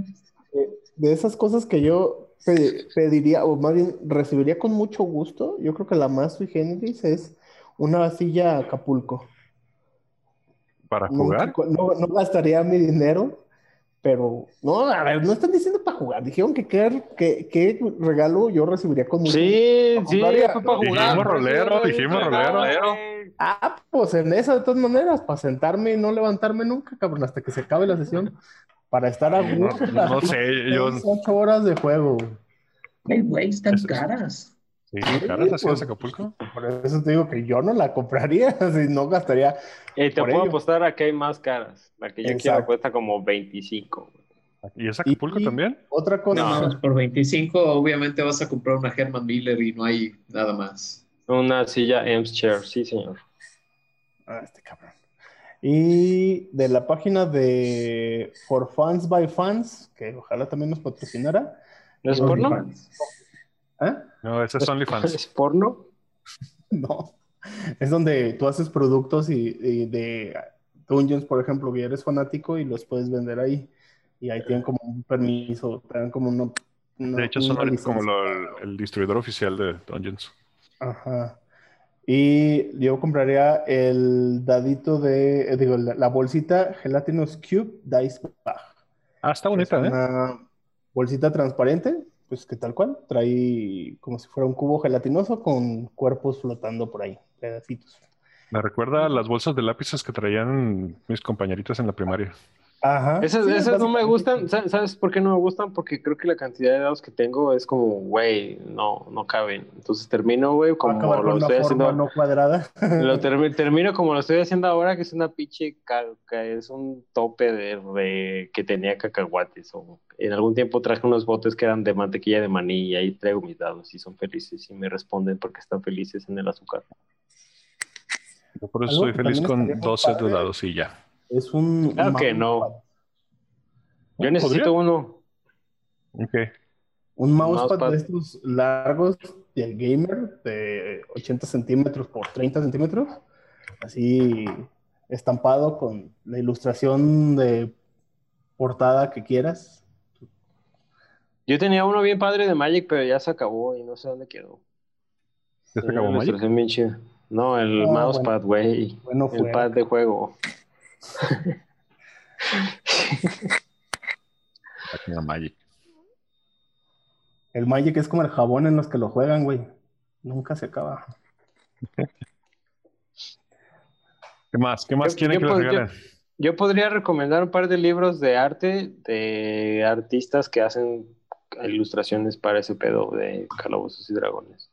De esas cosas que yo pe- pediría, o más bien recibiría con mucho gusto, yo creo que la más sui generis es una silla Acapulco. Para No, jugar. no, no gastaría mi dinero, pero no, a ver, no están diciendo para jugar, dijeron que qué, qué- qué regalo yo recibiría con mucho Sí, sí, fue para Dijimos jugar. eso rolero, dijimos rolero. Ah, pues en esa de todas maneras, para sentarme y no levantarme nunca, cabrón, hasta que se acabe la sesión, para estar a No, gusto. no, no sé, yo. Seis, ocho horas de juego. Ay, güey, están es- caras. Sí, caras las de Acapulco. Por eso te digo que yo no la compraría, si no gastaría. Eh, te Por puedo ello. apostar a que hay más caras. La que yo quiero cuesta como 25. ¿Y es Acapulco Y- también? Otra cosa. Pues por 25 obviamente vas a comprar una Herman Miller y no hay nada más. Una silla Ems Chair, sí, señor. Ah, este cabrón. Y de la página de For Fans by Fans, que ojalá también nos patrocinara. ¿No es porno? OnlyFans. ¿eh? No, ese es OnlyFans. ¿Es porno? No. Es donde tú haces productos y, y de Dungeons, por ejemplo, que eres fanático y los puedes vender ahí. Y ahí tienen como un permiso, te dan como uno. una- De hecho, son una como lo- el, el distribuidor oficial de Dungeons. Ajá. Y yo compraría el dadito de, eh, digo, la, la bolsita Gelatinous Cube Dice Bag. Ah, está Es bonita, ¿eh? una bolsita transparente, pues que tal cual, trae como si fuera un cubo gelatinoso con cuerpos flotando por ahí, pedacitos. Me recuerda a las bolsas de lápices que traían mis compañeritas en la primaria. Ajá. Esas, Sí, esas no me gustan. ¿Sabes- ¿Sabes por qué no me gustan? Porque creo que la cantidad de dados que tengo es como, güey, no, no caben. Entonces termino, güey, como con lo una estoy haciendo. no cuadrada. Lo termi- termino como lo estoy haciendo ahora, que es una pinche calca, es un tope de, de- que tenía cacahuates. O en algún tiempo traje unos botes que eran de mantequilla de maní y ahí traigo mis dados y son felices y me responden porque están felices en el azúcar. Yo por eso estoy feliz con estaría muy 12 de dados y ya. Es un Claro que no. mousepad. Yo necesito ¿Podría? uno. Ok. Un mousepad Mousepad. de estos largos del gamer de 80 centímetros por 30 centímetros, así estampado con la ilustración de portada que quieras. Yo tenía uno bien padre de Magic, pero ya se acabó y no sé dónde quedó. ¿Ya se acabó Magic? ilustración bien chida. No, el Ah, mousepad, güey. Bueno, El fue. pad de juego. Magic. El Magic es como el jabón en los que lo juegan, güey. Nunca se acaba. ¿Qué más? ¿Qué más Yo- quieren yo que les yo- regalen? Yo podría recomendar un par de libros de arte de artistas que hacen ilustraciones para ese pedo de Calabozos y Dragones.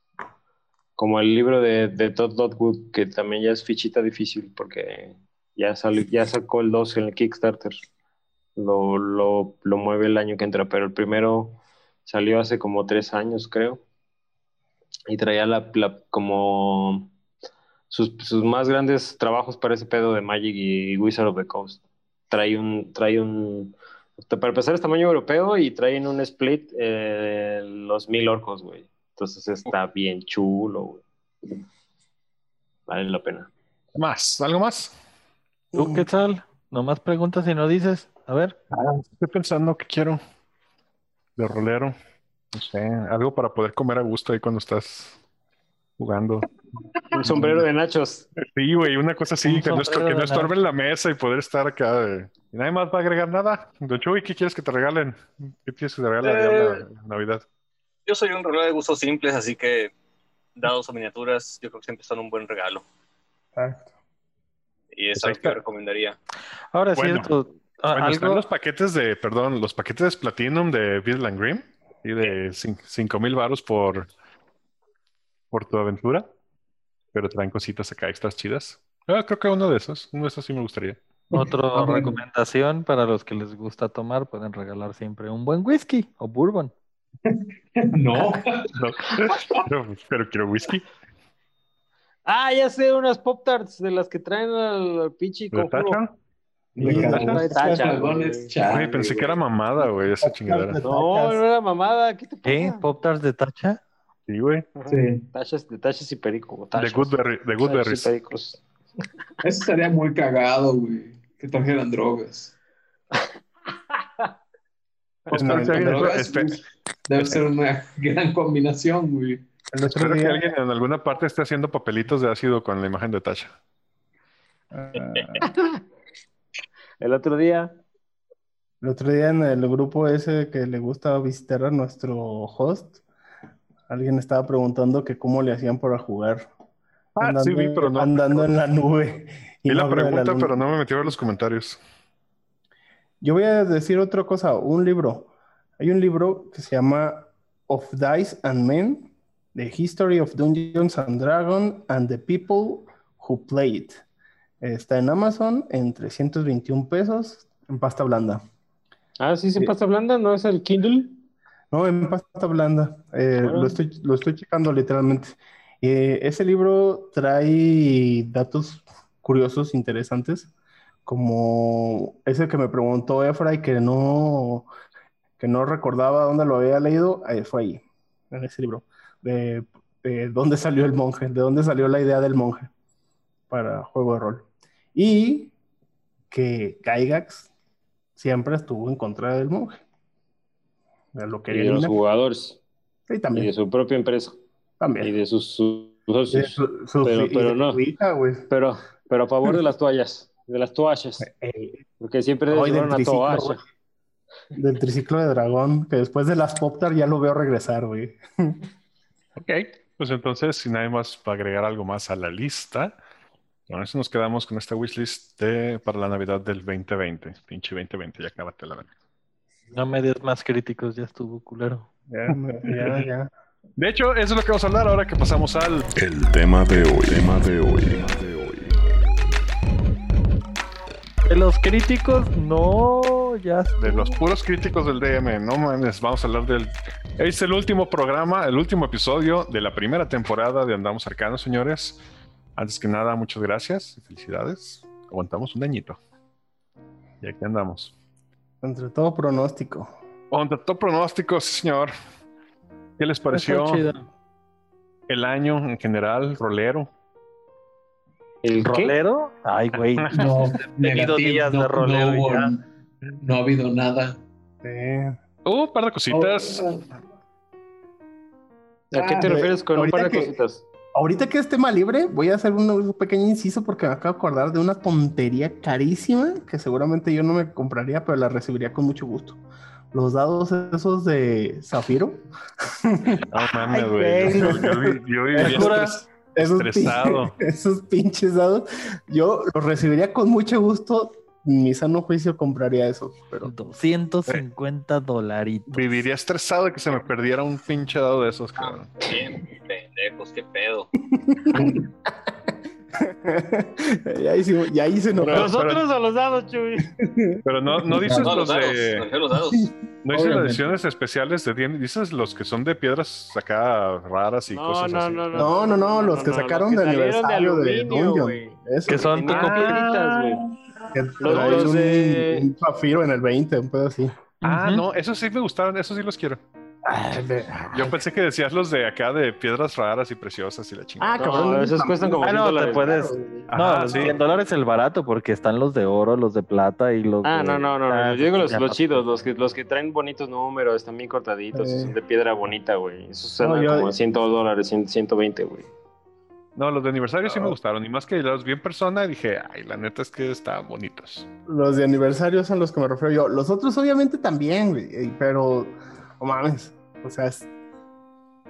Como el libro de, de Todd Lotwood, que también ya es fichita difícil porque ya, salió, ya sacó el 2 en el Kickstarter. Lo, lo, lo mueve el año que entra, pero el primero salió hace como tres años, creo. Y traía la, la- como sus, sus más grandes trabajos para ese pedo de Magic y Wizard of the Coast. Trae un, trae un, para empezar es tamaño europeo y traen un split eh, los mil orcos, güey. Entonces está bien chulo, güey. Vale la pena. ¿Más? ¿Algo más? ¿Tú qué tal? Nomás preguntas y no dices. A ver. Estoy pensando que quiero de rolero. No sé, algo para poder comer a gusto ahí cuando estás jugando. Un sombrero de nachos. Sí, güey, una cosa así, Un que no, estor- que no estorbe en la mesa y poder estar acá. de- Y nadie más va a agregar nada. Don Chuy, ¿qué quieres que te regalen? ¿Qué quieres que te regalen Eh, en Navidad? Yo soy un reloj de gustos simples, así que dados o miniaturas, yo creo que siempre son un buen regalo. Exacto. Y es Pues algo que recomendaría. Ahora Bueno. cierto. ah, Bueno, están algo. los paquetes de, perdón, los paquetes Platinum de Beetle and Grimm y de 5 mil varos por, por tu aventura, pero traen cositas acá extras chidas. Ah, creo que uno de esos, uno de esos sí me gustaría. Otra Ah, bueno. recomendación para los que les gusta tomar, pueden regalar siempre un buen whisky o bourbon. No. No, pero, pero quiero whisky. Ah, ya sé, unas Pop Tarts de las que traen al, pinche ¿De conjuro. güey. pensé que era mamada, güey, esa chingadera. No, no era mamada. ¿Qué te pasa? ¿Qué? ¿Pop Tarts de tacha? Sí, güey. Sí. Tachas, de tachas y perico. De. Goodberry, de Goodberries. pericos. Eso estaría muy cagado, güey. Que trajeran drogas. Alguien- Drogas, uf, Debe ser una gran combinación, güey. El otro espero que día, alguien en alguna parte esté haciendo papelitos de ácido con la imagen de Tasha. ah, El otro día. el otro día en el grupo ese que le gusta visitar a nuestro host, alguien estaba preguntando que cómo le hacían para jugar. Ah, sí, vi, pero no. andando en la nube. Vi no la pregunta, pero no me metí a ver los comentarios. Yo voy a decir otra cosa, un libro. Hay un libro que se llama Of Dice and Men, The History of Dungeons and Dragons and the People Who Play It. Está en Amazon en 321 pesos en pasta blanda. Ah, sí, sí, Sí. pasta blanda, ¿no es el Kindle? No, en pasta blanda. Eh, Ah. lo estoy, lo estoy checando literalmente. Eh, ese libro trae datos curiosos, interesantes, como ese que me preguntó Efra y que no, que no recordaba dónde lo había leído, eh, fue ahí, en ese libro. De, de dónde salió el monje, de dónde salió la idea del monje para juego de rol. Y que Gygax siempre estuvo en contra del monje. Lo Y de los jugadores. Sí, Y de también. su propia empresa. Y También. de sus, sus De socios. su- su- Pero- y pero de no. güey. Pero, pero a favor de las toallas. De las toallas. Eh, Porque siempre les del una toalla. Del triciclo de dragón, que después de las Pop-Tart ya lo veo regresar, güey. Ok, pues entonces, si nadie más para agregar algo más a la lista, con eso nos quedamos con esta wishlist de, para la Navidad del 2020. Pinche 2020, ya cábate la verdad. No me des más críticos, ya estuvo culero. Ya, ya, ya. De hecho, eso es lo que vamos a hablar ahora que pasamos al El tema de hoy. Tema de hoy. Tema de hoy. De los críticos, no, ya de los puros críticos del DM. No mames, vamos a hablar del. Es el último programa, el último episodio de la primera temporada de Andamos Arcanos, señores. Antes que nada, muchas gracias y felicidades. Aguantamos un añito. Y aquí andamos. Entre todo pronóstico. Contra todo pronóstico, sí, señor. ¿Qué les pareció el año en general, rolero? ¿El qué? ¿Rolero? Ay, güey. No, tenido negativo, días de no ya. No ha habido nada. Sí. Uh, un par de cositas. ¿A qué te Ah, refieres con un par de que- cositas? Ahorita que es tema libre, voy a hacer un, pequeño inciso porque me acabo de acordar de una tontería carísima que seguramente yo no me compraría, pero la recibiría con mucho gusto. Los dados esos de Zafiro. No mames, Ay, güey. Yo, yo, vi- yo vivía Jura. estres- Esos, estresado. esos pinches dados. Yo los recibiría con mucho gusto. Mi sano juicio compraría eso, pero 250 dolaritos. Viviría estresado de que se me perdiera un pinche dado de esos, cabrón. Bien, pendejos, qué pedo. ya, hice, ya hice no. Pero- ¿Nosotros o los dados, Chuy? Pero no, no dices No, los los dados, de. refiero a los dados. No dices las ediciones especiales de dices los que son de piedras acá raras y No, cosas no, así. no, No, no, no, los que sacaron los de que salieron aniversario de aluminio, Dungeon. güey. Eso. Que son Tenían Los- un, de- un zafiro en el 20, un pedo así. Ah, no, esos sí me gustaron, esos sí los quiero. Ah, de- Yo pensé que decías los de acá de piedras raras y preciosas y la chingada. Ah, No, cabrón. esos cuestan como Ah, 100 no, te dólares. puedes. No, Ajá, los sí. 100 dólares el barato porque están los de oro, los de plata y los Ah, de- no, no, no, no. Ah, Yo digo los, chidos, los que, los que traen bonitos números, están bien cortaditos, Eh. son de piedra bonita, güey. Esos No, son yo- como 100 dólares, 100, 120, güey. No, los de aniversario sí me gustaron. Y más que los vi en persona, dije, ay, la neta es que están bonitos. Los de aniversario son los que me refiero yo. Los otros, obviamente, también, güey. Pero, no mames. O sea, es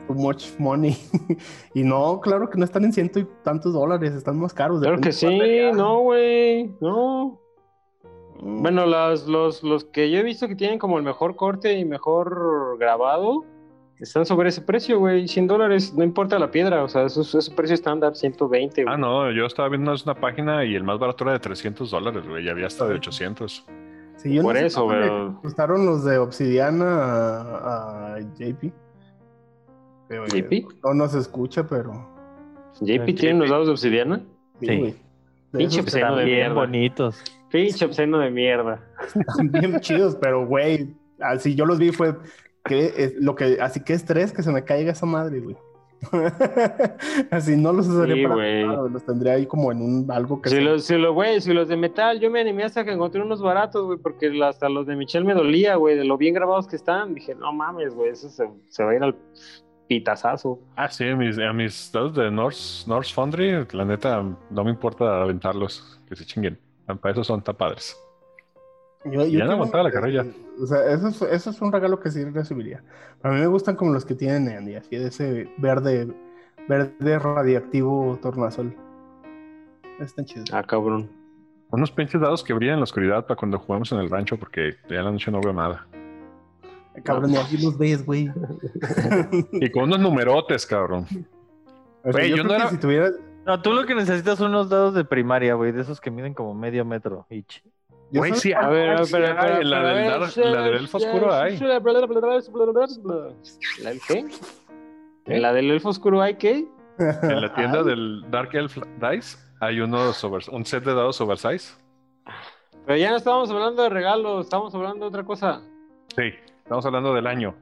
too much money. y no, claro que no están en ciento y tantos dólares, están más caros. Claro que sí, no, güey, no. Mm, Bueno, las, los, los que yo he visto que tienen como el mejor corte y mejor grabado, están sobre ese precio, güey, 100 dólares, no importa la piedra, o sea, eso es, es un precio estándar, 120, güey. Ah, no, yo estaba viendo una página y el más barato era de 300 dólares, güey, y había hasta de 800. sí, yo no por eso, pero- Costaron los de Obsidiana a, a JP. Pero, eh, ¿JP? No nos escucha, pero. JP tiene los dados de obsidiana. Sí. güey. De Pinche obsceno Están de bien mierda. bonitos. Pinche obsceno de mierda. están bien chidos, pero güey, así yo los vi fue que es lo que así que estrés que se me caiga esa madre, güey. así no los usaría Sí, para nada, los tendría ahí como en un algo que Si se- los, si los, güey, si los de metal, yo me animé hasta que encontré unos baratos, güey, porque hasta los de Michelle me dolía, güey, de lo bien grabados que están. Dije, no mames, güey, eso se, se va a ir al pitazazo. Ah, sí, a mis, a mis dados de Norse, Norse Foundry, la neta, no me importa aventarlos, que se chinguen. Para eso son tan Yo, Ya no aguantaba la carrilla. O sea, eso es, eso es un regalo que sí recibiría. A mí me gustan como los que tienen Andy, así de ese verde, verde radiactivo tornasol. Están chidos. Ah, cabrón. Unos pinches dados que brillan en la oscuridad para cuando jugamos en el rancho, porque ya en la noche no veo nada. Cabrón, y así los ves, güey. Y con unos numerotes, cabrón. O sea, Güey, yo no que era- si tuviera, No, tú lo que necesitas son unos dados de primaria, güey, de esos que miden como medio metro each. Yo Güey, sí, A ver, a la del, a ver, dar- la del elfo oscuro hay. ¿La del qué? ¿En la del elfo oscuro hay qué? En la tienda del Dark Elf Dice hay unos over- un set de dados oversize. Pero ya no estábamos hablando de regalos, estamos hablando de otra cosa. Sí, estamos hablando del año.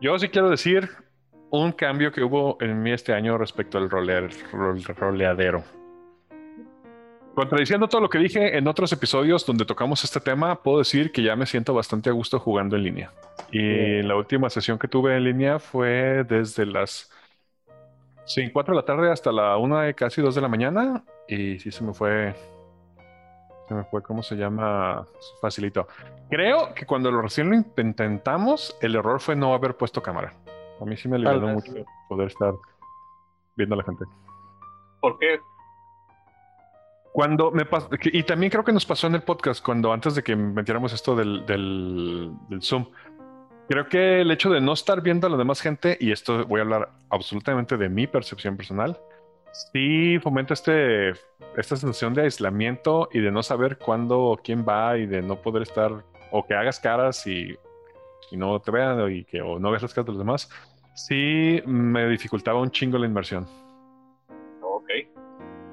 Yo sí quiero decir un cambio que hubo en mí este año respecto al roleadero. Contradiciendo todo lo que dije en otros episodios donde tocamos este tema, puedo decir que ya me siento bastante a gusto jugando en línea. Y la última sesión que tuve en línea fue desde las sí, 4 de la tarde hasta la 1 casi 2 de la mañana. Y sí se me fue. Se me fue, ¿cómo se llama? Facilito. Creo que cuando lo recién lo intentamos, el error fue no haber puesto cámara. A mí sí me vez. mucho poder estar viendo a la gente. ¿Por qué? Cuando me pasó, y también creo que nos pasó en el podcast, cuando antes de que metiéramos esto del, del, del Zoom, creo que el hecho de no estar viendo a la demás gente, y esto voy a hablar absolutamente de mi percepción personal, sí fomenta este, esta sensación de aislamiento y de no saber cuándo, quién va y de no poder estar, o que hagas caras y, y no te vean, y que, o no veas las caras de los demás, sí me dificultaba un chingo la inmersión.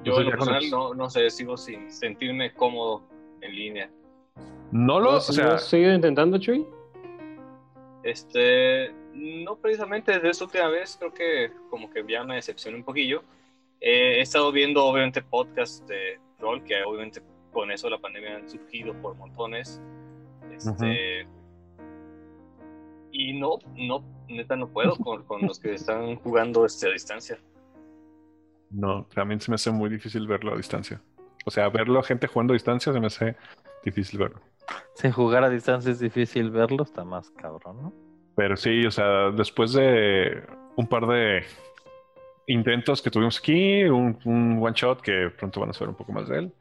Yo en lo personal no, no sé, sigo sin sentirme cómodo en línea. No lo, ¿No o sea, has seguido intentando, Chuy? Este, no precisamente desde esa última vez, creo que como que ya me decepcioné un poquillo. Eh, he estado viendo obviamente podcasts de rol, que obviamente con eso la pandemia han surgido por montones. Este, Y no, no, neta no puedo con, con los que están jugando este, a distancia. No, también se me hace muy difícil verlo a distancia. O sea, verlo a gente jugando a distancia se me hace difícil verlo. Sin jugar a distancia es difícil verlo, está más cabrón, ¿no? Pero sí, o sea, después de un par de intentos que tuvimos aquí, un, un one shot que pronto van a saber un poco más de él.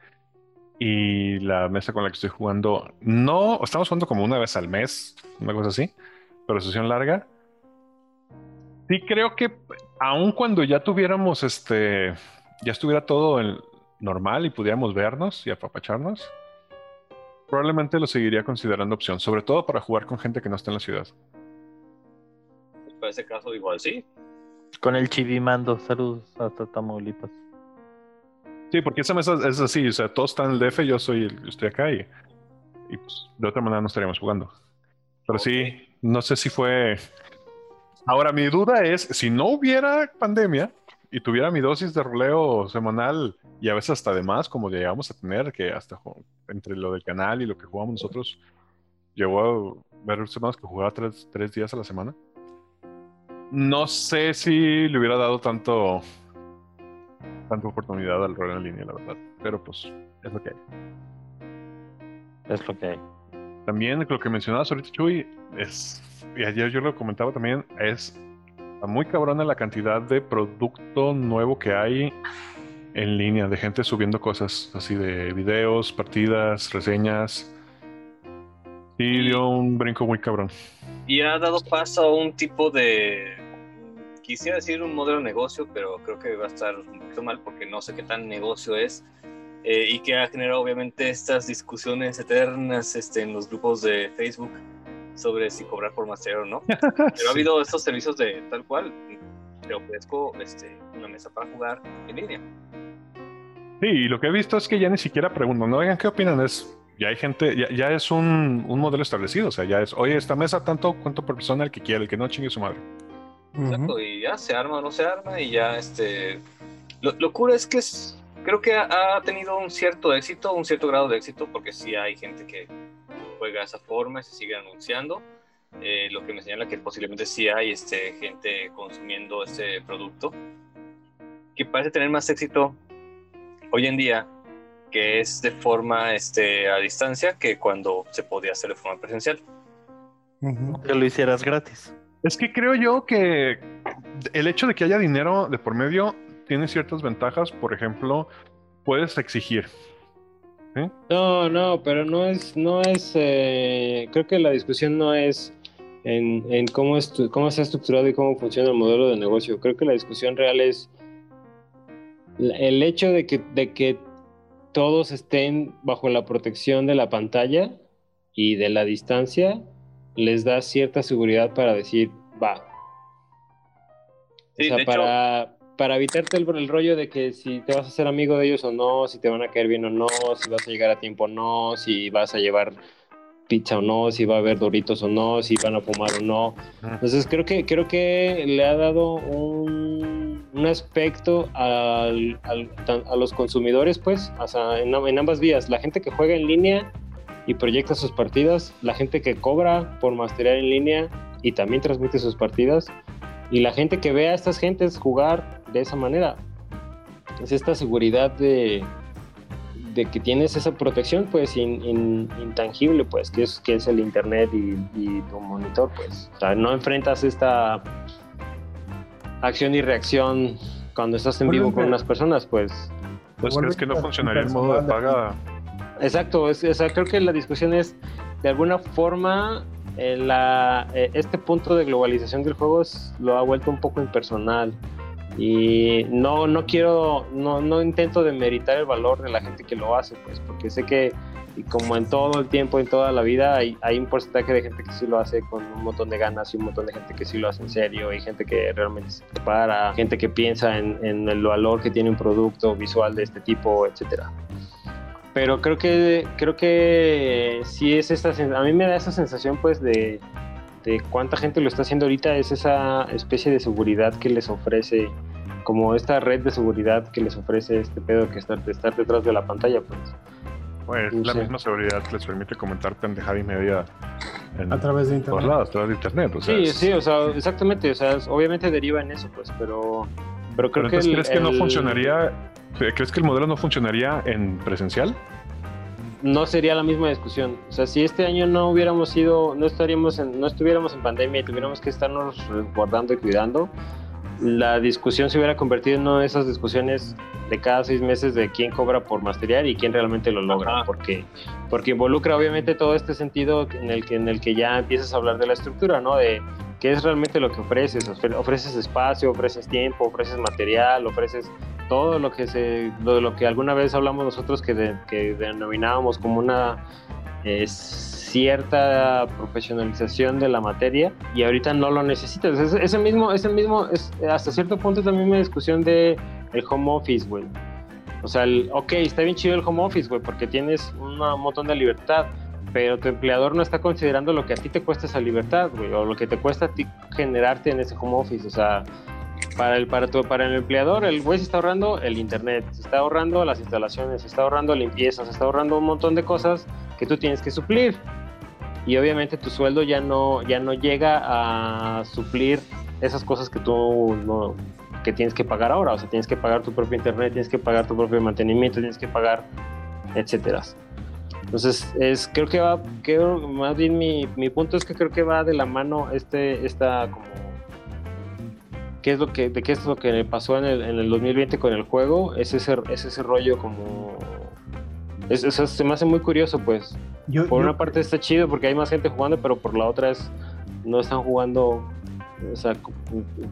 Y la mesa con la que estoy jugando, no, estamos jugando como una vez al mes, una cosa así, pero sesión larga. Sí, creo que aun cuando ya tuviéramos este, ya estuviera todo en- normal y pudiéramos vernos y apapacharnos, probablemente lo seguiría considerando opción, sobre todo para jugar con gente que no está en la ciudad. Pues para ese caso igual sí. Con el chivimando, saludos hasta Tamaulipas. Sí, porque esa mesa es así, o sea, todos están en el DF, yo soy, el- estoy acá y, y, pues, de otra manera no estaríamos jugando. Pero sí, no sé si fue... Ahora, mi duda es, si no hubiera pandemia y tuviera mi dosis de roleo semanal y a veces hasta de más, como llegamos a tener, que hasta entre lo del canal y lo que jugamos nosotros, llegó a ver semanas que jugaba tres, tres días a la semana. No sé si le hubiera dado tanto tanta oportunidad al rol en línea, la verdad. Pero pues es lo que hay. Es lo que hay. También lo que mencionabas ahorita, Chuy, es, y ayer yo lo comentaba también, es muy cabrona la cantidad de producto nuevo que hay en línea, de gente subiendo cosas así de videos, partidas, reseñas. Sí, dio un brinco muy cabrón. Y ha dado paso a un tipo de, quisiera decir un modelo de negocio, pero creo que va a estar un poquito mal porque no sé qué tan negocio es. Eh, y que ha generado obviamente estas discusiones eternas este, en los grupos de Facebook sobre si cobrar por material o no. Pero ha habido estos servicios de tal cual, te ofrezco este, una mesa para jugar en línea. Sí, y lo que he visto es que ya ni siquiera preguntan, no, oigan, ¿qué opinan? Es, ya hay gente, ya, ya es un, un modelo establecido, o sea, ya es, oye, esta mesa tanto, cuánto por persona el que quiere, el que no chingue su madre. Exacto, y ya se arma o no se arma y ya este... Lo, lo cura es que es- creo que ha, ha tenido un cierto éxito, un cierto grado de éxito, porque sí hay gente que juega de esa forma y se sigue anunciando, eh, lo que me señala que posiblemente sí hay este, gente consumiendo ese producto, que parece tener más éxito hoy en día, que es de forma este, a distancia, que cuando se podía hacer de forma presencial. Que lo hicieras gratis. Es que creo yo que el hecho de que haya dinero de por medio tiene ciertas ventajas. Por ejemplo, puedes exigir. No, no, pero no es, no es, eh, creo que la discusión no es en, en cómo, estu- cómo está estructurado y cómo funciona el modelo de negocio. Creo que la discusión real es el hecho de que, de que todos estén bajo la protección de la pantalla y de la distancia, les da cierta seguridad para decir, va. Sí, o sea, de hecho- para, evitarte el, el rollo de que si te vas a hacer amigo de ellos o no, si te van a caer bien o no, si vas a llegar a tiempo o no, si vas a llevar pizza o no, si va a haber doritos o no, si van a fumar o no. Entonces creo que, creo que le ha dado un, un aspecto al- al- a los consumidores, pues, o sea, en, en ambas vías. La gente que juega en línea y proyecta sus partidas, la gente que cobra por masterear en línea y también transmite sus partidas, y la gente que ve a estas gentes jugar de esa manera. Es esta seguridad de, de que tienes esa protección, pues, in- in- intangible, pues, que es, que es el internet y, y tu monitor, pues. O sea, no enfrentas esta acción y reacción cuando estás en vivo con unas personas, pues. Pues crees que no funcionaría el modo de paga. Exacto, es- o sea, creo que la discusión es, de alguna forma, la, eh, este punto de globalización del juego es- lo ha vuelto un poco impersonal. Y no, no quiero, no, no intento demeritar el valor de la gente que lo hace, pues, porque sé que, como en todo el tiempo, en toda la vida, hay, hay un porcentaje de gente que sí lo hace con un montón de ganas y un montón de gente que sí lo hace en serio, y gente que realmente se prepara, gente que piensa en, en el valor que tiene un producto visual de este tipo, etcétera pero creo que creo que sí es esta a mí me da esa sensación pues de, de cuánta gente lo está haciendo ahorita es esa especie de seguridad que les ofrece como esta red de seguridad que les ofrece este pedo que estar, de estar detrás de la pantalla pues Pues No la sé. misma seguridad que les permite comentar pendejada y media en A través de internet. lados, a través de internet. O sea, sí es- sí o sea exactamente o sea obviamente deriva en eso pues pero pero creo Pero que entonces, el- ¿crees que no funcionaría? ¿Crees que el modelo no funcionaría en presencial? no sería la misma discusión. O sea, si este año no hubiéramos ido, no estaríamos en, no estuviéramos en pandemia y tuviéramos que estarnos resguardando y cuidando, la discusión se hubiera convertido en una de esas discusiones de cada seis meses de quién cobra por masteriar y quién realmente lo logra, Ajá. porque porque involucra obviamente todo este sentido en el que en el que ya empiezas a hablar de la estructura, ¿no? De qué es realmente lo que ofreces, Ofre- ofreces espacio, ofreces tiempo, ofreces material, ofreces todo lo que se lo, lo que alguna vez hablamos nosotros que, de- que denominábamos como una cierta profesionalización de la materia y ahorita no lo necesitas. Es- ese mismo, ese mismo es hasta cierto punto también una discusión de el home office, güey. O sea, el, ok, está bien chido el home office, güey, porque tienes un montón de libertad, pero tu empleador no está considerando lo que a ti te cuesta esa libertad, güey, o lo que te cuesta a ti generarte en ese home office. O sea, para el, para, tu, para el empleador, el güey se está ahorrando el internet, se está ahorrando las instalaciones, se está ahorrando limpieza, se está ahorrando un montón de cosas que tú tienes que suplir. Y obviamente tu sueldo ya no, ya no llega a suplir esas cosas que tú que tienes que pagar ahora. O sea, tienes que pagar tu propio internet, tienes que pagar tu propio mantenimiento, tienes que pagar, etcétera. Entonces, es, creo que va, creo, más bien mi, mi punto es que creo que va de la mano este, esta como qué es lo que, de qué es lo que pasó en el, en el 2020 con el juego, es ese, es ese rollo como es, eso se me hace muy curioso, pues. Yo, Por yo- una parte está chido porque hay más gente jugando, pero por la otra es no están jugando, o sea,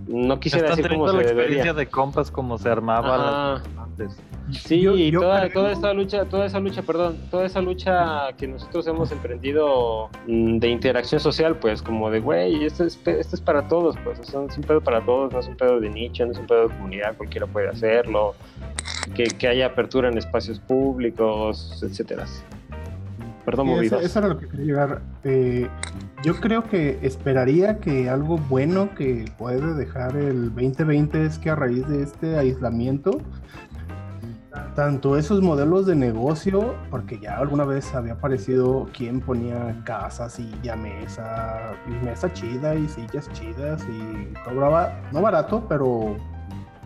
no quisiera decir teniendo cómo la se experiencia debería. de compas como se armaba las- antes. Sí, Yo- y yo toda, creo- toda esta lucha, toda esa lucha, perdón, toda esa lucha que nosotros hemos emprendido mm, de interacción social, pues, como de, güey, esto es, esto es para todos, pues, o sea, es un pedo para todos, no es un pedo de nicho, no es un pedo de comunidad, cualquiera puede hacerlo, que, que haya apertura en espacios públicos, etcétera. Perdón, Sí, eso, eso era lo que quería llegar. Eh, yo creo que esperaría que algo bueno que puede dejar el 2020 es que a raíz de este aislamiento, tanto esos modelos de negocio, porque ya alguna vez había aparecido quien ponía casas y ya mesa, y mesa chida y sillas chidas y cobraba, no barato, pero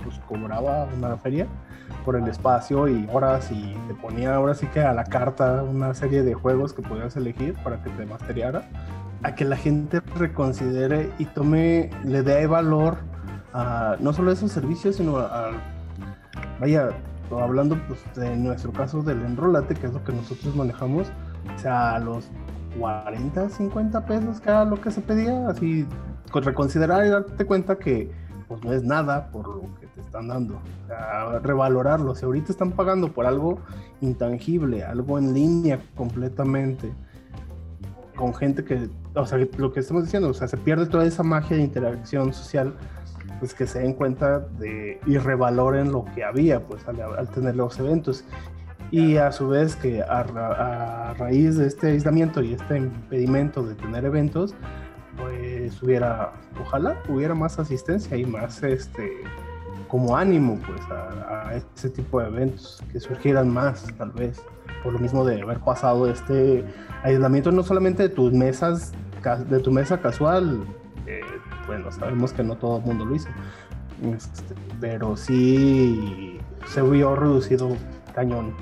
pues cobraba una feria por el espacio y horas y te ponía ahora sí que a la carta una serie de juegos que podías elegir para que te masteriara, a que la gente reconsidere y tome, le dé valor a no solo a esos servicios, sino a, a- vaya, hablando pues de nuestro caso del enrolate, que es lo que nosotros manejamos, o sea, a los 40, 50 pesos que era lo que se pedía, así con reconsiderar y darte cuenta que pues no es nada por lo que te están dando. O sea, revalorarlo. Si ahorita están pagando por algo intangible, algo en línea completamente, con gente que, o sea, lo que estamos diciendo, o sea, se pierde toda esa magia de interacción social, pues que se den cuenta de y revaloren lo que había, pues al, al tener los eventos. Y a su vez que a, ra- a raíz de este aislamiento y este impedimento de tener eventos, pues hubiera, ojalá hubiera más asistencia y más este como ánimo pues a, a tipo de eventos, que surgieran más tal vez, por lo mismo de haber pasado este aislamiento no solamente de tus mesas, de tu mesa casual, eh, bueno, sabemos que no todo el mundo lo hizo, este, pero sí se vio reducido cañón,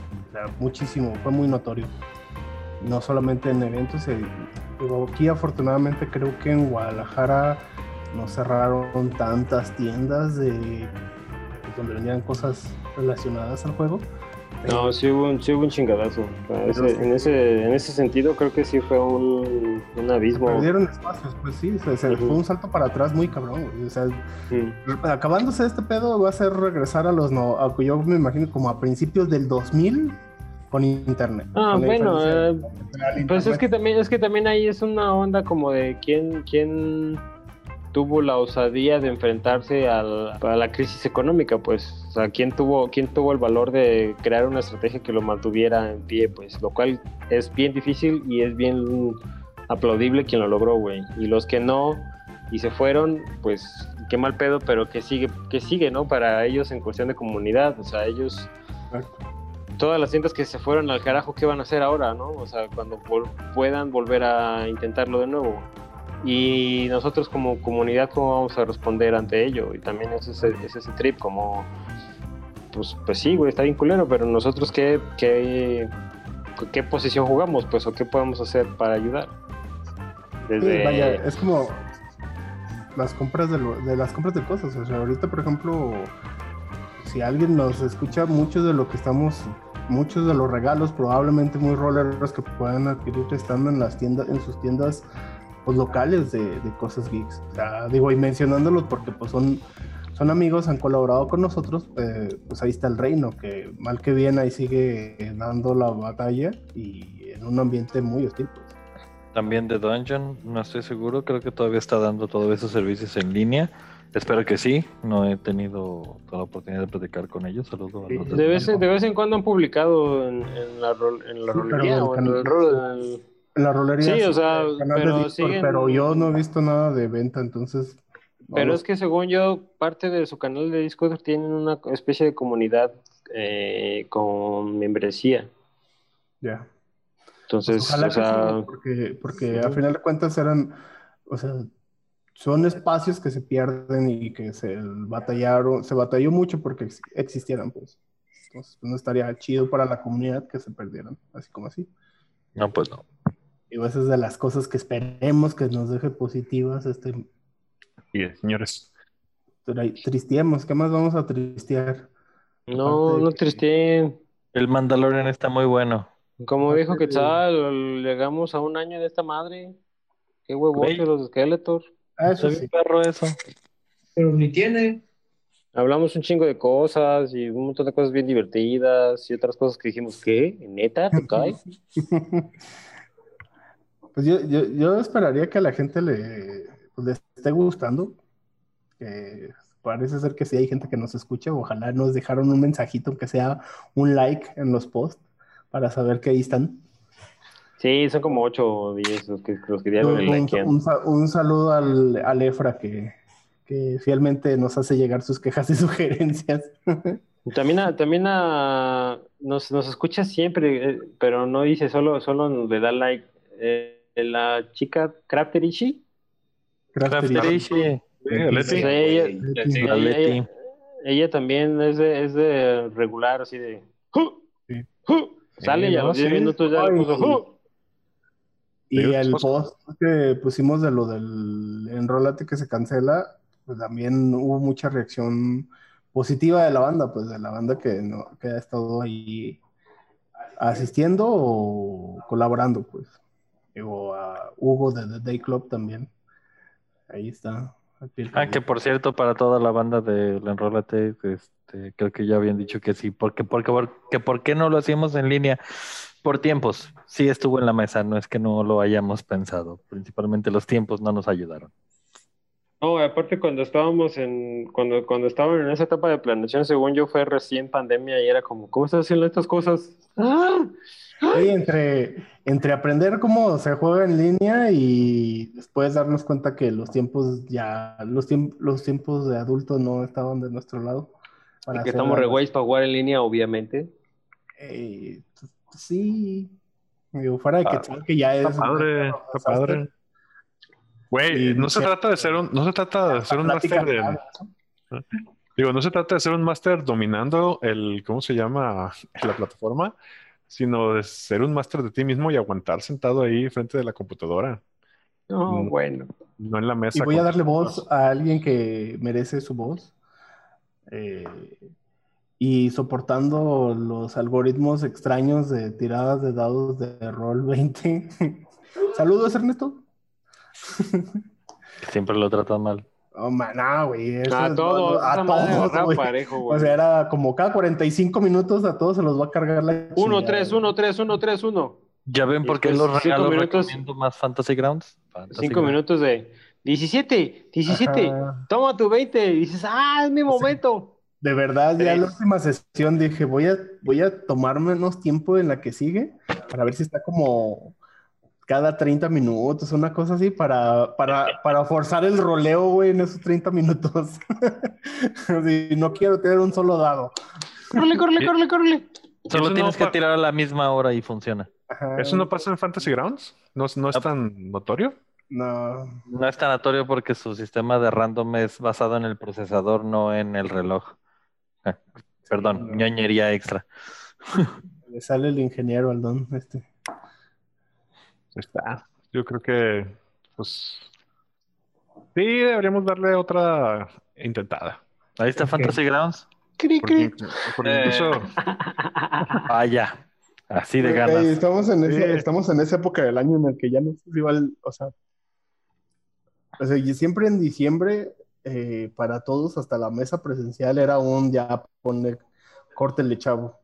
muchísimo, fue muy notorio. No solamente en eventos, eh, digo, aquí afortunadamente creo que en Guadalajara no cerraron tantas tiendas de donde vendían cosas relacionadas al juego. No, sí hubo un, sí hubo un chingadazo. Ese- en, ese, en ese sentido creo que sí fue un, un abismo. Perdieron espacios, pues sí, se, se- fue un salto para atrás muy cabrón. güey, O sea, acabándose este pedo va a ser regresar a los no, a, yo me imagino como a principios del 2000 con internet. Ah, Con bueno, eh, Pues es que también, es que también ahí es una onda como de quién, quién tuvo la osadía de enfrentarse a la crisis económica, pues, o sea, quién tuvo, quién tuvo el valor de crear una estrategia que lo mantuviera en pie, pues, lo cual es bien difícil y es bien aplaudible quien lo logró, güey. Y los que no y se fueron, pues, qué mal pedo, pero que sigue, que sigue, ¿no? Para ellos en cuestión de comunidad, o sea, ellos todas las tiendas que se fueron al carajo, ¿qué van a hacer ahora, no? O sea, cuando vol- puedan volver a intentarlo de nuevo. Y nosotros como comunidad, ¿cómo vamos a responder ante ello? Y también es ese, es ese trip como, pues, pues sí, güey, está bien culero, pero nosotros qué, qué, qué posición jugamos, pues, o qué podemos hacer para ayudar. Sí, Desde... vaya, es como las compras de, lo- de las compras de cosas. O sea, ahorita, por ejemplo, si alguien nos escucha, muchos de lo que estamos, muchos de los regalos, probablemente muy rolleros que puedan adquirir estando en las tiendas, en sus tiendas pues, locales de, de cosas geeks. O sea, digo, y mencionándolos porque pues son, son amigos, han colaborado con nosotros, eh, pues ahí está el reino, que mal que bien ahí sigue dando la batalla y en un ambiente muy hostil. pues. También de Dungeon, no estoy seguro, creo que todavía está dando todos esos servicios en línea. Espero que sí, no he tenido toda la oportunidad de platicar con ellos. Saludos a los De vez, en- de vez en cuando han publicado en, en la, en la Sí, pero rolería del o en el rol- en el- En la rolería. Sí, o sea, pero Discord, siguen- pero yo no he visto nada de venta, entonces. no Pero lo- es que según yo, parte de su canal de Discord tienen una especie de comunidad eh, con membresía. Ya. Entonces, Ojalá o que sea, sí, porque, porque a final de cuentas eran, o sea, son espacios que se pierden y que se batallaron, se batalló mucho porque ex- existieran, pues. Entonces, no estaría chido para la comunidad que se perdieran, así como así. No, pues no. Y esa es de las cosas que esperemos que nos deje positivas este Bien, señores. tristiemos, ¿qué más vamos a tristear? no, de no que- triste. El Mandalorian está muy bueno. Como dijo de- Quetzal, llegamos a un año de esta madre. Qué huevotes Güey. los Skeletor. Ah, eso sí. perro eso. Pero ni tiene. Hablamos un chingo de cosas y un montón de cosas bien divertidas y otras cosas que dijimos, ¿qué? ¿Neta? ¿Te cae? Pues yo, yo, yo esperaría que a la gente le, pues, le esté gustando. Que parece ser que sí hay gente que nos escucha. Ojalá nos dejaron un mensajito, aunque sea un like en los posts, para saber que ahí están. Sí, son como 8 o 10 los que, los que dieron el Un, like. un sa- un saludo al, al Efra que, que fielmente nos hace llegar sus quejas y sugerencias. También, a- también a- nos, nos escucha siempre, eh, pero no dice, solo, solo le da like. Eh, la chica Crafterishi. Crafterishi. Ella, también es de, es de regular, así de. "Ju, Sí. ju". Sale y a no, los 10 sí. minutos ya le puso. "Ju". Y el post que pusimos de lo del enrólate que se cancela, pues también hubo mucha reacción positiva de la banda, pues de la banda que, no, que ha estado ahí asistiendo o colaborando, pues. Digo, a Hugo de The Day Club también. Ahí está. Ah, que por cierto, para toda la banda de la Enrólate, este, creo que ya habían dicho que sí, porque, porque, porque, ¿por qué no lo hacíamos en línea? Por tiempos, sí estuvo en la mesa, no es que no lo hayamos pensado, principalmente los tiempos no nos ayudaron. No, aparte cuando estábamos en, cuando, cuando estaban en esa etapa de planeación, según yo, fue recién pandemia y era como, ¿cómo estás haciendo estas cosas? ¡Ah! Sí, entre, entre aprender cómo se juega en línea y después darnos cuenta que los tiempos ya, los, tiemp- los tiempos de adulto no estaban de nuestro lado. para Y que estamos re güeyes para jugar en línea, obviamente. Eh, sí. Digo, fuera de que, Ah, que ya es. Está padre, está padre. Güey, no se trata de ser un, no se trata de ser un máster de, ¿no? digo, no se trata de ser un máster dominando el, ¿cómo se llama? La plataforma, sino de ser un máster de ti mismo y aguantar sentado ahí frente de la computadora, No, bueno. no en la mesa. Y voy a darle voz a alguien que merece su voz. Eh, y soportando los algoritmos extraños de tiradas de dados de rol 20. Saludos, Ernesto. Siempre lo tratan mal. Oh, man, no, güey. A es- todos, a madre todos, güey. parejo, O sea, era como cada 45 minutos a todos se los va a cargar la 1, chingada, 3, güey. 1, 3, 1, 3, 1. ¿Ya ven por qué los regalos minutos- recomiendo más Fantasy Grounds? Fantasy 5 Grounds. minutos de 17, 17. Ajá. Toma tu 20. Y dices, ah, es mi momento. De verdad, ya en la última sesión dije, voy a, voy a tomar menos tiempo en la que sigue para ver si está como cada 30 minutos, una cosa así, para, para, para forzar el roleo, güey, en esos 30 minutos. Sí, no quiero tener un solo dado. Córrele, córrele, córrele, córrele. Solo Eso tienes no que tirar a la misma hora y funciona. Ajá. ¿Eso no pasa en Fantasy Grounds? ¿No, no es tan notorio? No. No es tan notorio porque su sistema de random es basado en el procesador, no en el reloj. Ah, Perdón, No. ñoñería extra. Le sale el ingeniero al don este. Está. Yo creo que, pues, sí, deberíamos darle otra intentada. Ahí está. Fantasy Grounds. Cri, Porque, cri. porque Eh. incluso, Vaya. Así de ganas. estamos, en Sí. ese- estamos en esa época del año en el que ya no es igual, o sea, o sea, y siempre en diciembre, eh, para todos, hasta la mesa presencial, era un ya pone, córtele chavo,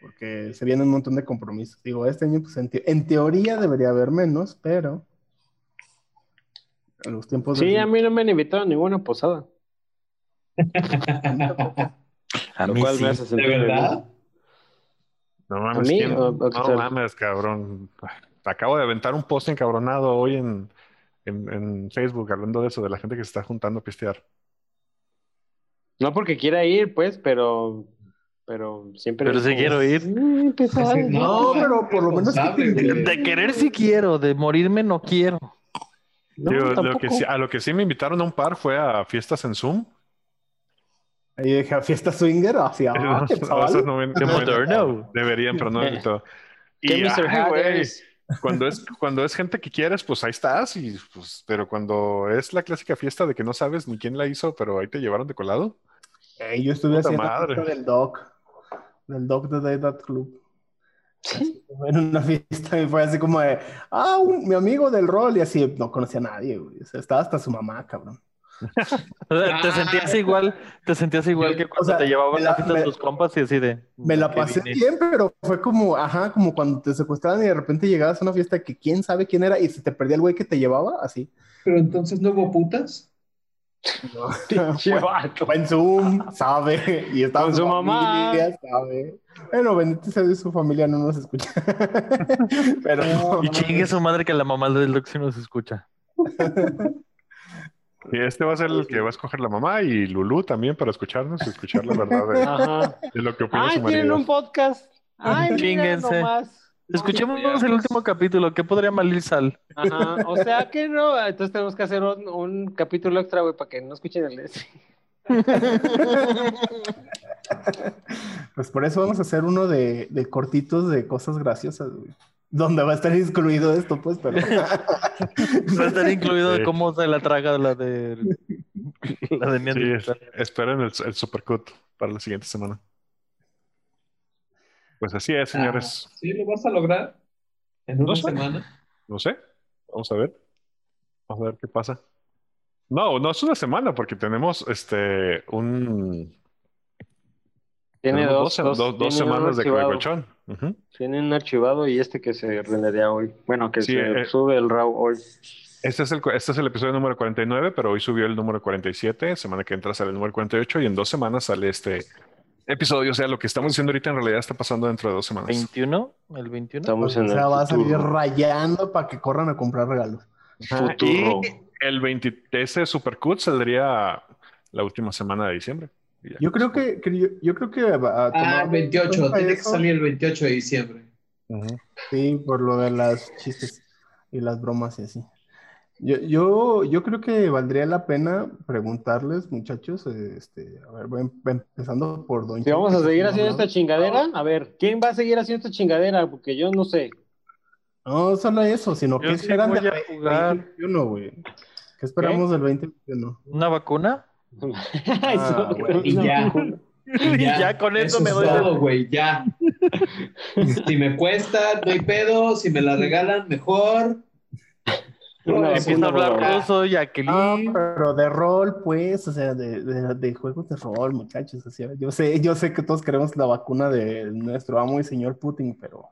porque se vienen un montón de compromisos. Digo, este año, pues en, te- en teoría debería haber menos, pero en los tiempos Sí, de- a mí no me han invitado a ninguna posada. A Lo mí cual sí. me hace ¿De verdad? no mames, mí? ¿quién? O- o no sea- mames, cabrón. Acabo de aventar un post encabronado hoy en, en, en Facebook hablando de eso, de la gente que se está juntando a pistear. No porque quiera ir, pues, pero, pero siempre. Pero como, quiero ir. "Mm, pesado". Sí, No, pero por lo menos que te-. De querer sí quiero, de morirme no quiero. No, Digo, lo tampoco. que sí- a lo que sí me invitaron a un par fue a fiestas en Zoom. Ahí dije, a fiesta swinger, hacia ah. Esas no. Deberían, pero no me Eh, invitó. ¿Qué Y, Mr. ay, güey, Haggers? cuando es, cuando es gente que quieres, pues ahí estás. Y, pues, pero cuando es la clásica fiesta de que no sabes ni quién la hizo, pero ahí te llevaron de colado. Yo estuve haciendo madre. del doc, del doc de Day That Club. En una fiesta y fue así como de, ah, un- mi amigo del rol, y así, no conocía a nadie, güey. O sea, estaba hasta su mamá, cabrón. Te sentías igual, te sentías igual que cuando sea, te llevaban la- a fiestas me- tus compas y así de. Me la ¿qué pasé vine? bien, pero fue como, ajá, como cuando te secuestraban y de repente llegabas a una fiesta que quién sabe quién era y se te perdía el güey que te llevaba, así. Pero entonces no hubo putas. Fue en Zoom, sabe, y estaba Con su mamá. familia, sabe. Bueno, bendito sea Dios, su familia no nos escucha. pero Y chingue su madre que la mamá del doc sí nos escucha. Y este va a ser el que va a escoger la mamá y Lulú también para escucharnos y escuchar la verdad de, Ajá. de lo que opina Ay, su tienen marido. un podcast. Ay, mira Chinguense. nomás. Escuchemos el último capítulo. ¿Qué podría malir sal? Ajá. O sea que no. Entonces tenemos que hacer un, un capítulo extra, güey, para que no escuchen el de ese. Pues por eso vamos a hacer uno de, de cortitos de cosas graciosas, güey. Donde va a estar incluido esto, pues, pero. Va a estar incluido Sí. cómo se la traga la de. La de Sí, esperen el, el supercut para la siguiente semana. Pues así es, señores. Ah, ¿Sí lo vas a lograr? ¿En No una sé. semana? No sé. Vamos a ver. Vamos a ver qué pasa. No, no es una semana porque tenemos este un Tiene tenemos dos, dos, dos, dos tiene semanas de archivado. Colchón. Ujú. Tiene un archivado y este que se rendería hoy. Bueno, que Sí, se eh. sube el RAW hoy. Este es, el, este es el episodio número 49, pero hoy subió el número 47. Semana que entra sale el número 48 y en dos semanas sale este episodio. O sea, lo que estamos diciendo ahorita en realidad está pasando dentro de dos semanas. 21, el 21. Estamos O en sea, el va a salir rayando para que corran a comprar regalos. Futuro. Y el 20, ese Supercut saldría la última semana de diciembre. Yo creo que, que yo, yo creo que va a Ah, tomar 28, cuenta tiene que salir el 28 de diciembre. Sí, por lo de las chistes y las bromas y así. Yo, yo, yo creo que valdría la pena preguntarles, muchachos, eh, este, a ver, voy em- empezando por Don Si vamos a seguir haciendo esta chingadera, a ver, ¿quién va a seguir haciendo esta chingadera? Porque yo no sé. No solo eso, sino Yo que sí esperan del a jugar. 2021, güey. ¿Qué esperamos del 2021? ¿Una vacuna? Eso, bueno. Y ya. Y ya con eso me doy de- todo, güey, ya. Si me cuesta, no hay pedo. Si me la regalan, mejor. Una Empieza a hablar güey. ruso, Ah, Jacqueline. pero de rol, pues, o sea, de, de- de juegos de rol, muchachos. o sea, yo sé, yo sé que todos queremos la vacuna de nuestro amo y señor Putin, pero.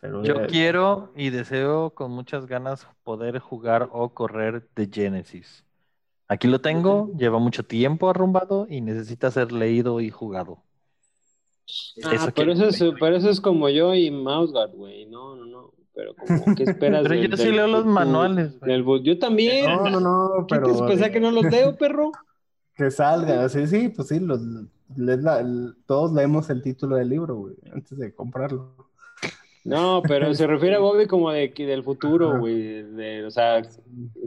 pero Yo eh, quiero y deseo con muchas ganas poder jugar o correr de Genesis. Aquí lo tengo, lleva mucho tiempo arrumbado y necesita ser leído y jugado. Ah, Eso pero, eso es, pero eso es como yo y Mouseguard, güey. No, no, no. Pero como, ¿qué esperas? Pero del- yo sí del leo los manuales, güey. Del yo también. No, no, no, ¿Qué pero. te pensás que no los leo, perro? Que salga, sí, sí, pues sí, los, lees la- el- todos leemos el título del libro, güey, antes de comprarlo. No, pero se refiere a Bobby como de que del futuro, güey. de- o sea,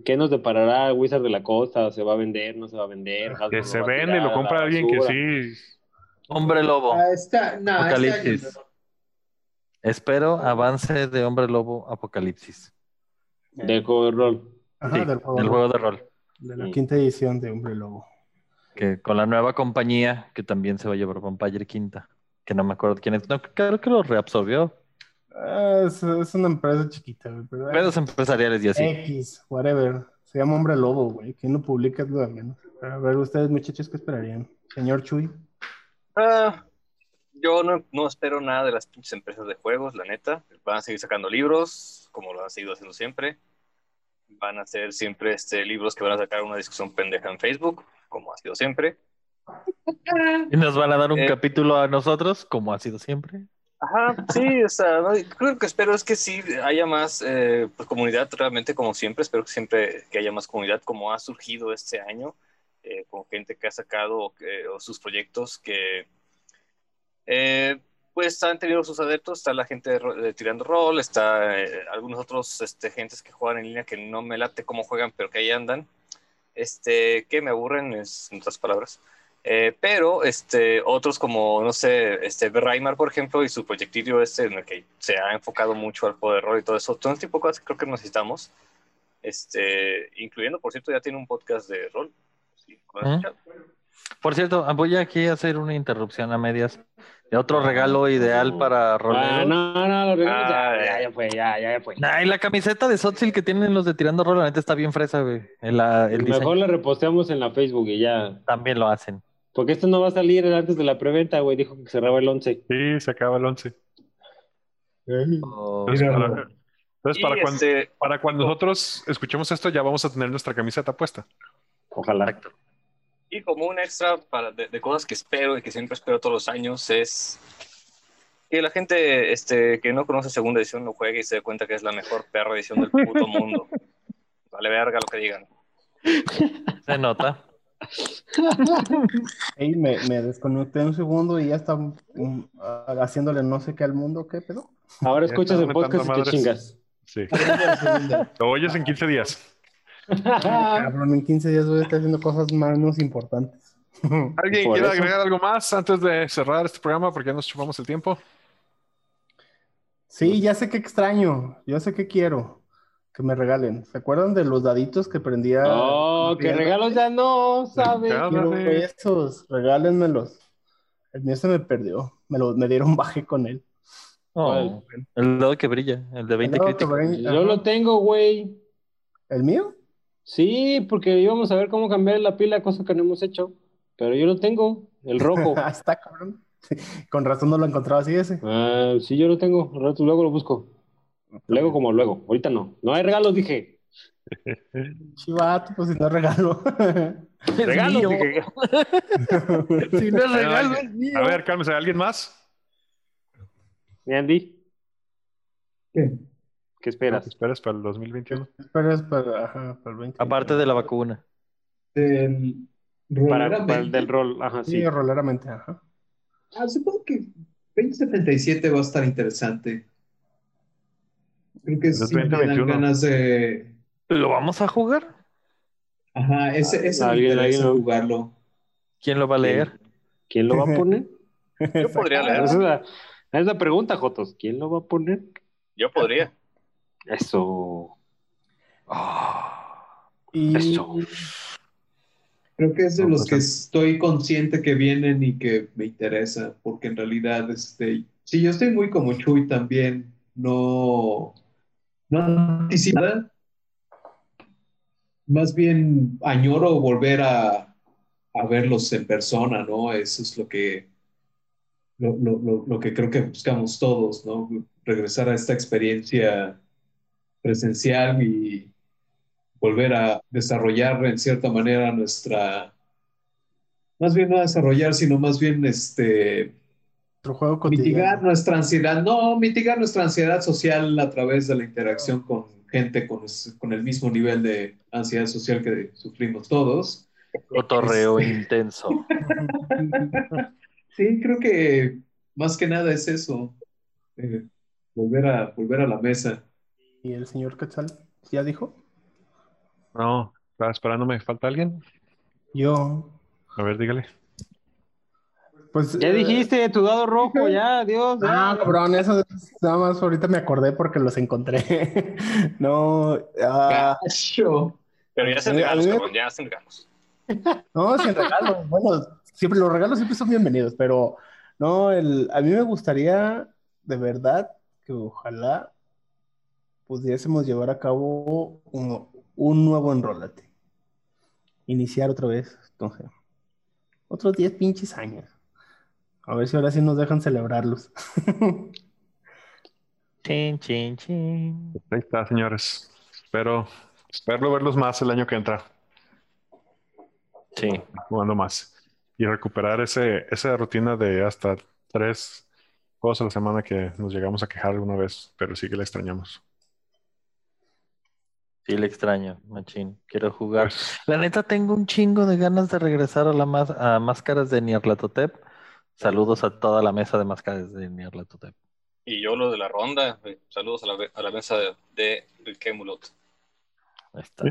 ¿qué nos deparará Wizard de la Costa? ¿Se va a vender? ¿No se va a vender? Hasbro Que se vende, tirar lo compra alguien que sí. Hombre Lobo. Ah, está, no, Apocalipsis. no. Espero avance de Hombre Lobo Apocalipsis. Del juego de rol. Ajá, Sí, del juego, del juego de rol. de la quinta edición de Hombre Lobo. Que con la nueva compañía que también se va a llevar Vampire Quinta. Que no me acuerdo quién es. No, creo que lo reabsorbió. Ah, es, es una empresa chiquita, güey, pero Pedos empresariales y así. X, whatever. Se llama Hombre Lobo, güey. ¿Quién lo publica menos? A ver, ustedes, muchachos, ¿qué esperarían? Señor Chuy. Ah, yo no, no espero nada de las pinches empresas de juegos, la neta. Van a seguir sacando libros, como lo han seguido haciendo siempre. Van a ser siempre este, libros que van a sacar una discusión pendeja en Facebook, como ha sido siempre. Y nos van a dar un Eh. capítulo a nosotros, como ha sido siempre. Ajá, sí, o sea, no, creo que espero es que sí haya más eh, pues, comunidad, realmente como siempre, espero que siempre que haya más comunidad como ha surgido este año, eh, con gente que ha sacado o sus proyectos que eh, pues han tenido sus adeptos, está la gente de, de tirando rol, está eh, algunos otros este, gentes que juegan en línea que no me late cómo juegan, pero que ahí andan, este, que me aburren, es, en otras palabras. Eh, pero este, otros como, no sé, este, Raimar, por ejemplo, y su proyectillo este, en el que se ha enfocado mucho al de rol y todo eso, todo ese tipo de cosas que creo que necesitamos, este, incluyendo, por cierto, ya tiene un podcast de rol. Sí, ¿lo has. Por cierto, voy aquí a hacer una interrupción a medias de otro regalo ideal para Ah, roleros. no, no, los regalos ya, Ah, ya, ya fue, ya, ya, ya fue. Nah, y la camiseta de Sotzil que tienen los de Tirando Rol, la neta está bien fresa, güey. El, el Mejor diseño la reposteamos en la Facebook y ya. también lo hacen. Porque esto no va a salir antes de la preventa, güey. Dijo que cerraba el 11. Sí, se acaba el 11. O- Entonces, para, entonces, Y, para, cuando, este, para cuando nosotros escuchemos esto, ya vamos a tener nuestra camiseta puesta. Ojalá. Y como un extra para, de, de cosas que espero y que siempre espero todos los años es que la gente este, que no conoce segunda edición lo juegue y se dé cuenta que es la mejor perra edición del puto mundo. Vale verga lo que digan. Se nota. Ey, me, me desconecté un segundo y ya está um, ah, haciéndole no sé qué al mundo, ¿qué pedo? Ahora escuchas el podcast y te chingas. Sí. Lo oyes en 15 días. Cabrón, en 15 días voy a estar haciendo cosas menos importantes. ¿Alguien quiere eso. agregar algo más antes de cerrar este programa? Porque ya nos chupamos el tiempo. Sí, ya sé que extraño, ya sé que quiero que me regalen. ¿Se acuerdan de los daditos que prendía? Oh, que regalos ya no, ¿sabes? Quiero esos, regálenmelos. El mío se me perdió, me, lo, me dieron baje con él. Oh, el dedo que brilla, el de 20 No, críticos. Yo lo tengo, güey. ¿El mío? Sí, porque íbamos a ver cómo cambiar la pila, cosa que no hemos hecho. Pero yo no tengo, el rojo. Ah, está cabrón. Sí, Con razón no lo encontraba así ese. Ah, sí, yo lo tengo. Rato luego lo busco. Luego como luego. Ahorita no. No hay regalos, dije. Chivato, pues si no regalo. Mío. dije. Si no es A ver, regalo, es mío. A ver, cálmese, ¿alguien más? ¿Y Andy? ¿Qué? ¿Qué esperas? ¿Qué esperas para el 2021? Pero es para, ajá, para el 20. Aparte de la vacuna. Del Para, el del rol. Ajá, Sí, sí. roleramente, ajá. Ah, supongo que 2077 va a estar interesante. Creo que Es sí me dan 2021. ganas de. ¿Lo vamos a jugar? Ajá, ese, ese me Alguien- interesa alguien- jugarlo. ¿Quién lo va a leer? ¿Quién lo va a poner? Yo podría Esa leer. es la, esa es la pregunta, Jotos. ¿Quién lo va a poner? Yo podría. Eso. Y Eso. Creo que es de No, los que es- estoy consciente que vienen y que me interesa, porque en realidad, este, sí, yo estoy muy como Chuy también, no, no anticipo nada. Más bien añoro volver a, a verlos en persona, ¿no? Eso es lo que, lo- lo- lo que creo que buscamos todos, ¿no? Regresar a esta experiencia presencial y volver a desarrollar en cierta manera nuestra, más bien no desarrollar, sino más bien este, otro juego mitigar nuestra ansiedad, no, mitigar nuestra ansiedad social a través de la interacción con gente con, el mismo nivel de ansiedad social que sufrimos todos. Cotorreo intenso. Sí, creo que más que nada es eso, eh, volver a, volver a la mesa. ¿Y el señor Quetzal ya dijo? No, estaba esperándome. ¿Falta alguien? Yo. A ver, dígale. Pues, Ya eh, dijiste, tu dado rojo, ya, adiós. ya. Ah, cabrón, eso es- nada más ahorita me acordé porque los encontré. No, ah. Pero ya mí- a regalos, me- cabrón, ya hacen regalos. no, sin regalos. Bueno, siempre los regalos siempre son bienvenidos, pero no, el, a mí me gustaría de verdad que ojalá pudiésemos llevar a cabo un, un nuevo enrolate. Iniciar otra vez, entonces, otros 10 pinches años. A ver si ahora sí nos dejan celebrarlos. Chin, chin, chin. Ahí está, señores. Espero, espero verlos más el año que entra, Sí. jugando más. Y recuperar ese, esa rutina de hasta tres juegos a la semana que nos llegamos a quejar alguna vez, pero sí que la extrañamos. Sí, le extraño, machín. Quiero jugar. Pues, La neta, tengo un chingo de ganas de regresar a la más, a máscaras de Nyarlathotep. Saludos a toda la mesa de máscaras de Nyarlathotep. Y yo lo de la ronda. Saludos a la, a la mesa de, de. Ahí está.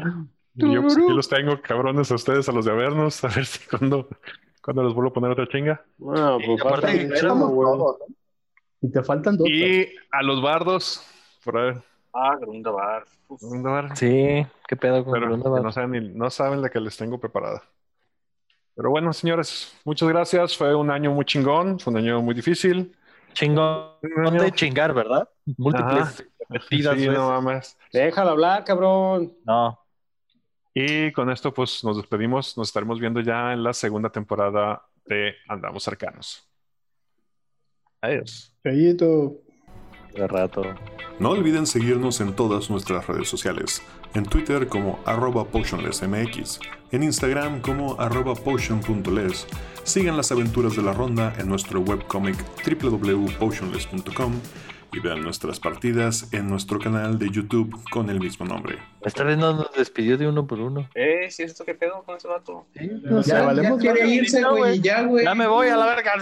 y yo pues aquí los tengo, cabrones, a ustedes, a los de vernos, a ver si cuando, cuando los vuelvo a poner otra chinga. Bueno, Y pues aparte, falta un chingo. Y te faltan dos. Y a los bardos, por ahí, Ah, Grundabar. Sí, qué pedo con Grundabar? no saben, ni- no saben la que les tengo preparada. Pero bueno, señores, muchas gracias. Fue un año muy chingón, fue un año muy difícil. Chingón año- de chingar, ¿verdad? Múltiples repetidas Sí, no mames. Déjalo hablar, cabrón. No. Y con esto, pues nos despedimos. Nos estaremos viendo ya en la segunda temporada de Andamos Cercanos. Adiós. Chayito. De rato. No olviden seguirnos en todas nuestras redes sociales. En Twitter como arroba potionlessmx, en Instagram como arroba potion.les. Sigan las aventuras de la ronda en nuestro webcomic www.potionless.com y vean nuestras partidas en nuestro canal de YouTube con el mismo nombre. Esta vez no nos despidió de uno por uno. Eh, ¿sí es esto qué pedo con ese vato? No Ya, ya valemos quiere irse, güey, ya, güey. Ya me voy a la verga.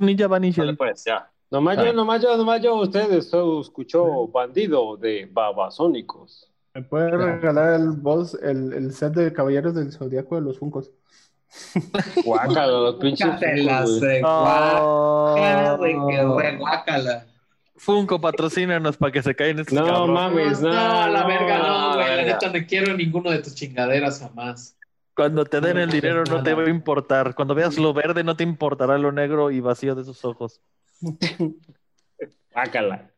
Ninja Dale, Vanishel. pues, ya. Nomás Ah. yo, nomás yo, nomás yo. Ustedes escuchó Bandido de Babasónicos. ¿Me puede regalar el boss, el, el set de Caballeros del Zodíaco de los Funcos? Guácala, los pinches. Guácala, Oh. Funko, patrocínanos para que se caigan estos No, mames, no. No, a la verga, no, güey. La neta, no quiero ninguno de tus chingaderas jamás. Cuando te den el dinero no te va a importar. Cuando veas lo verde no te importará lo negro y vacío de sus ojos. Guácala.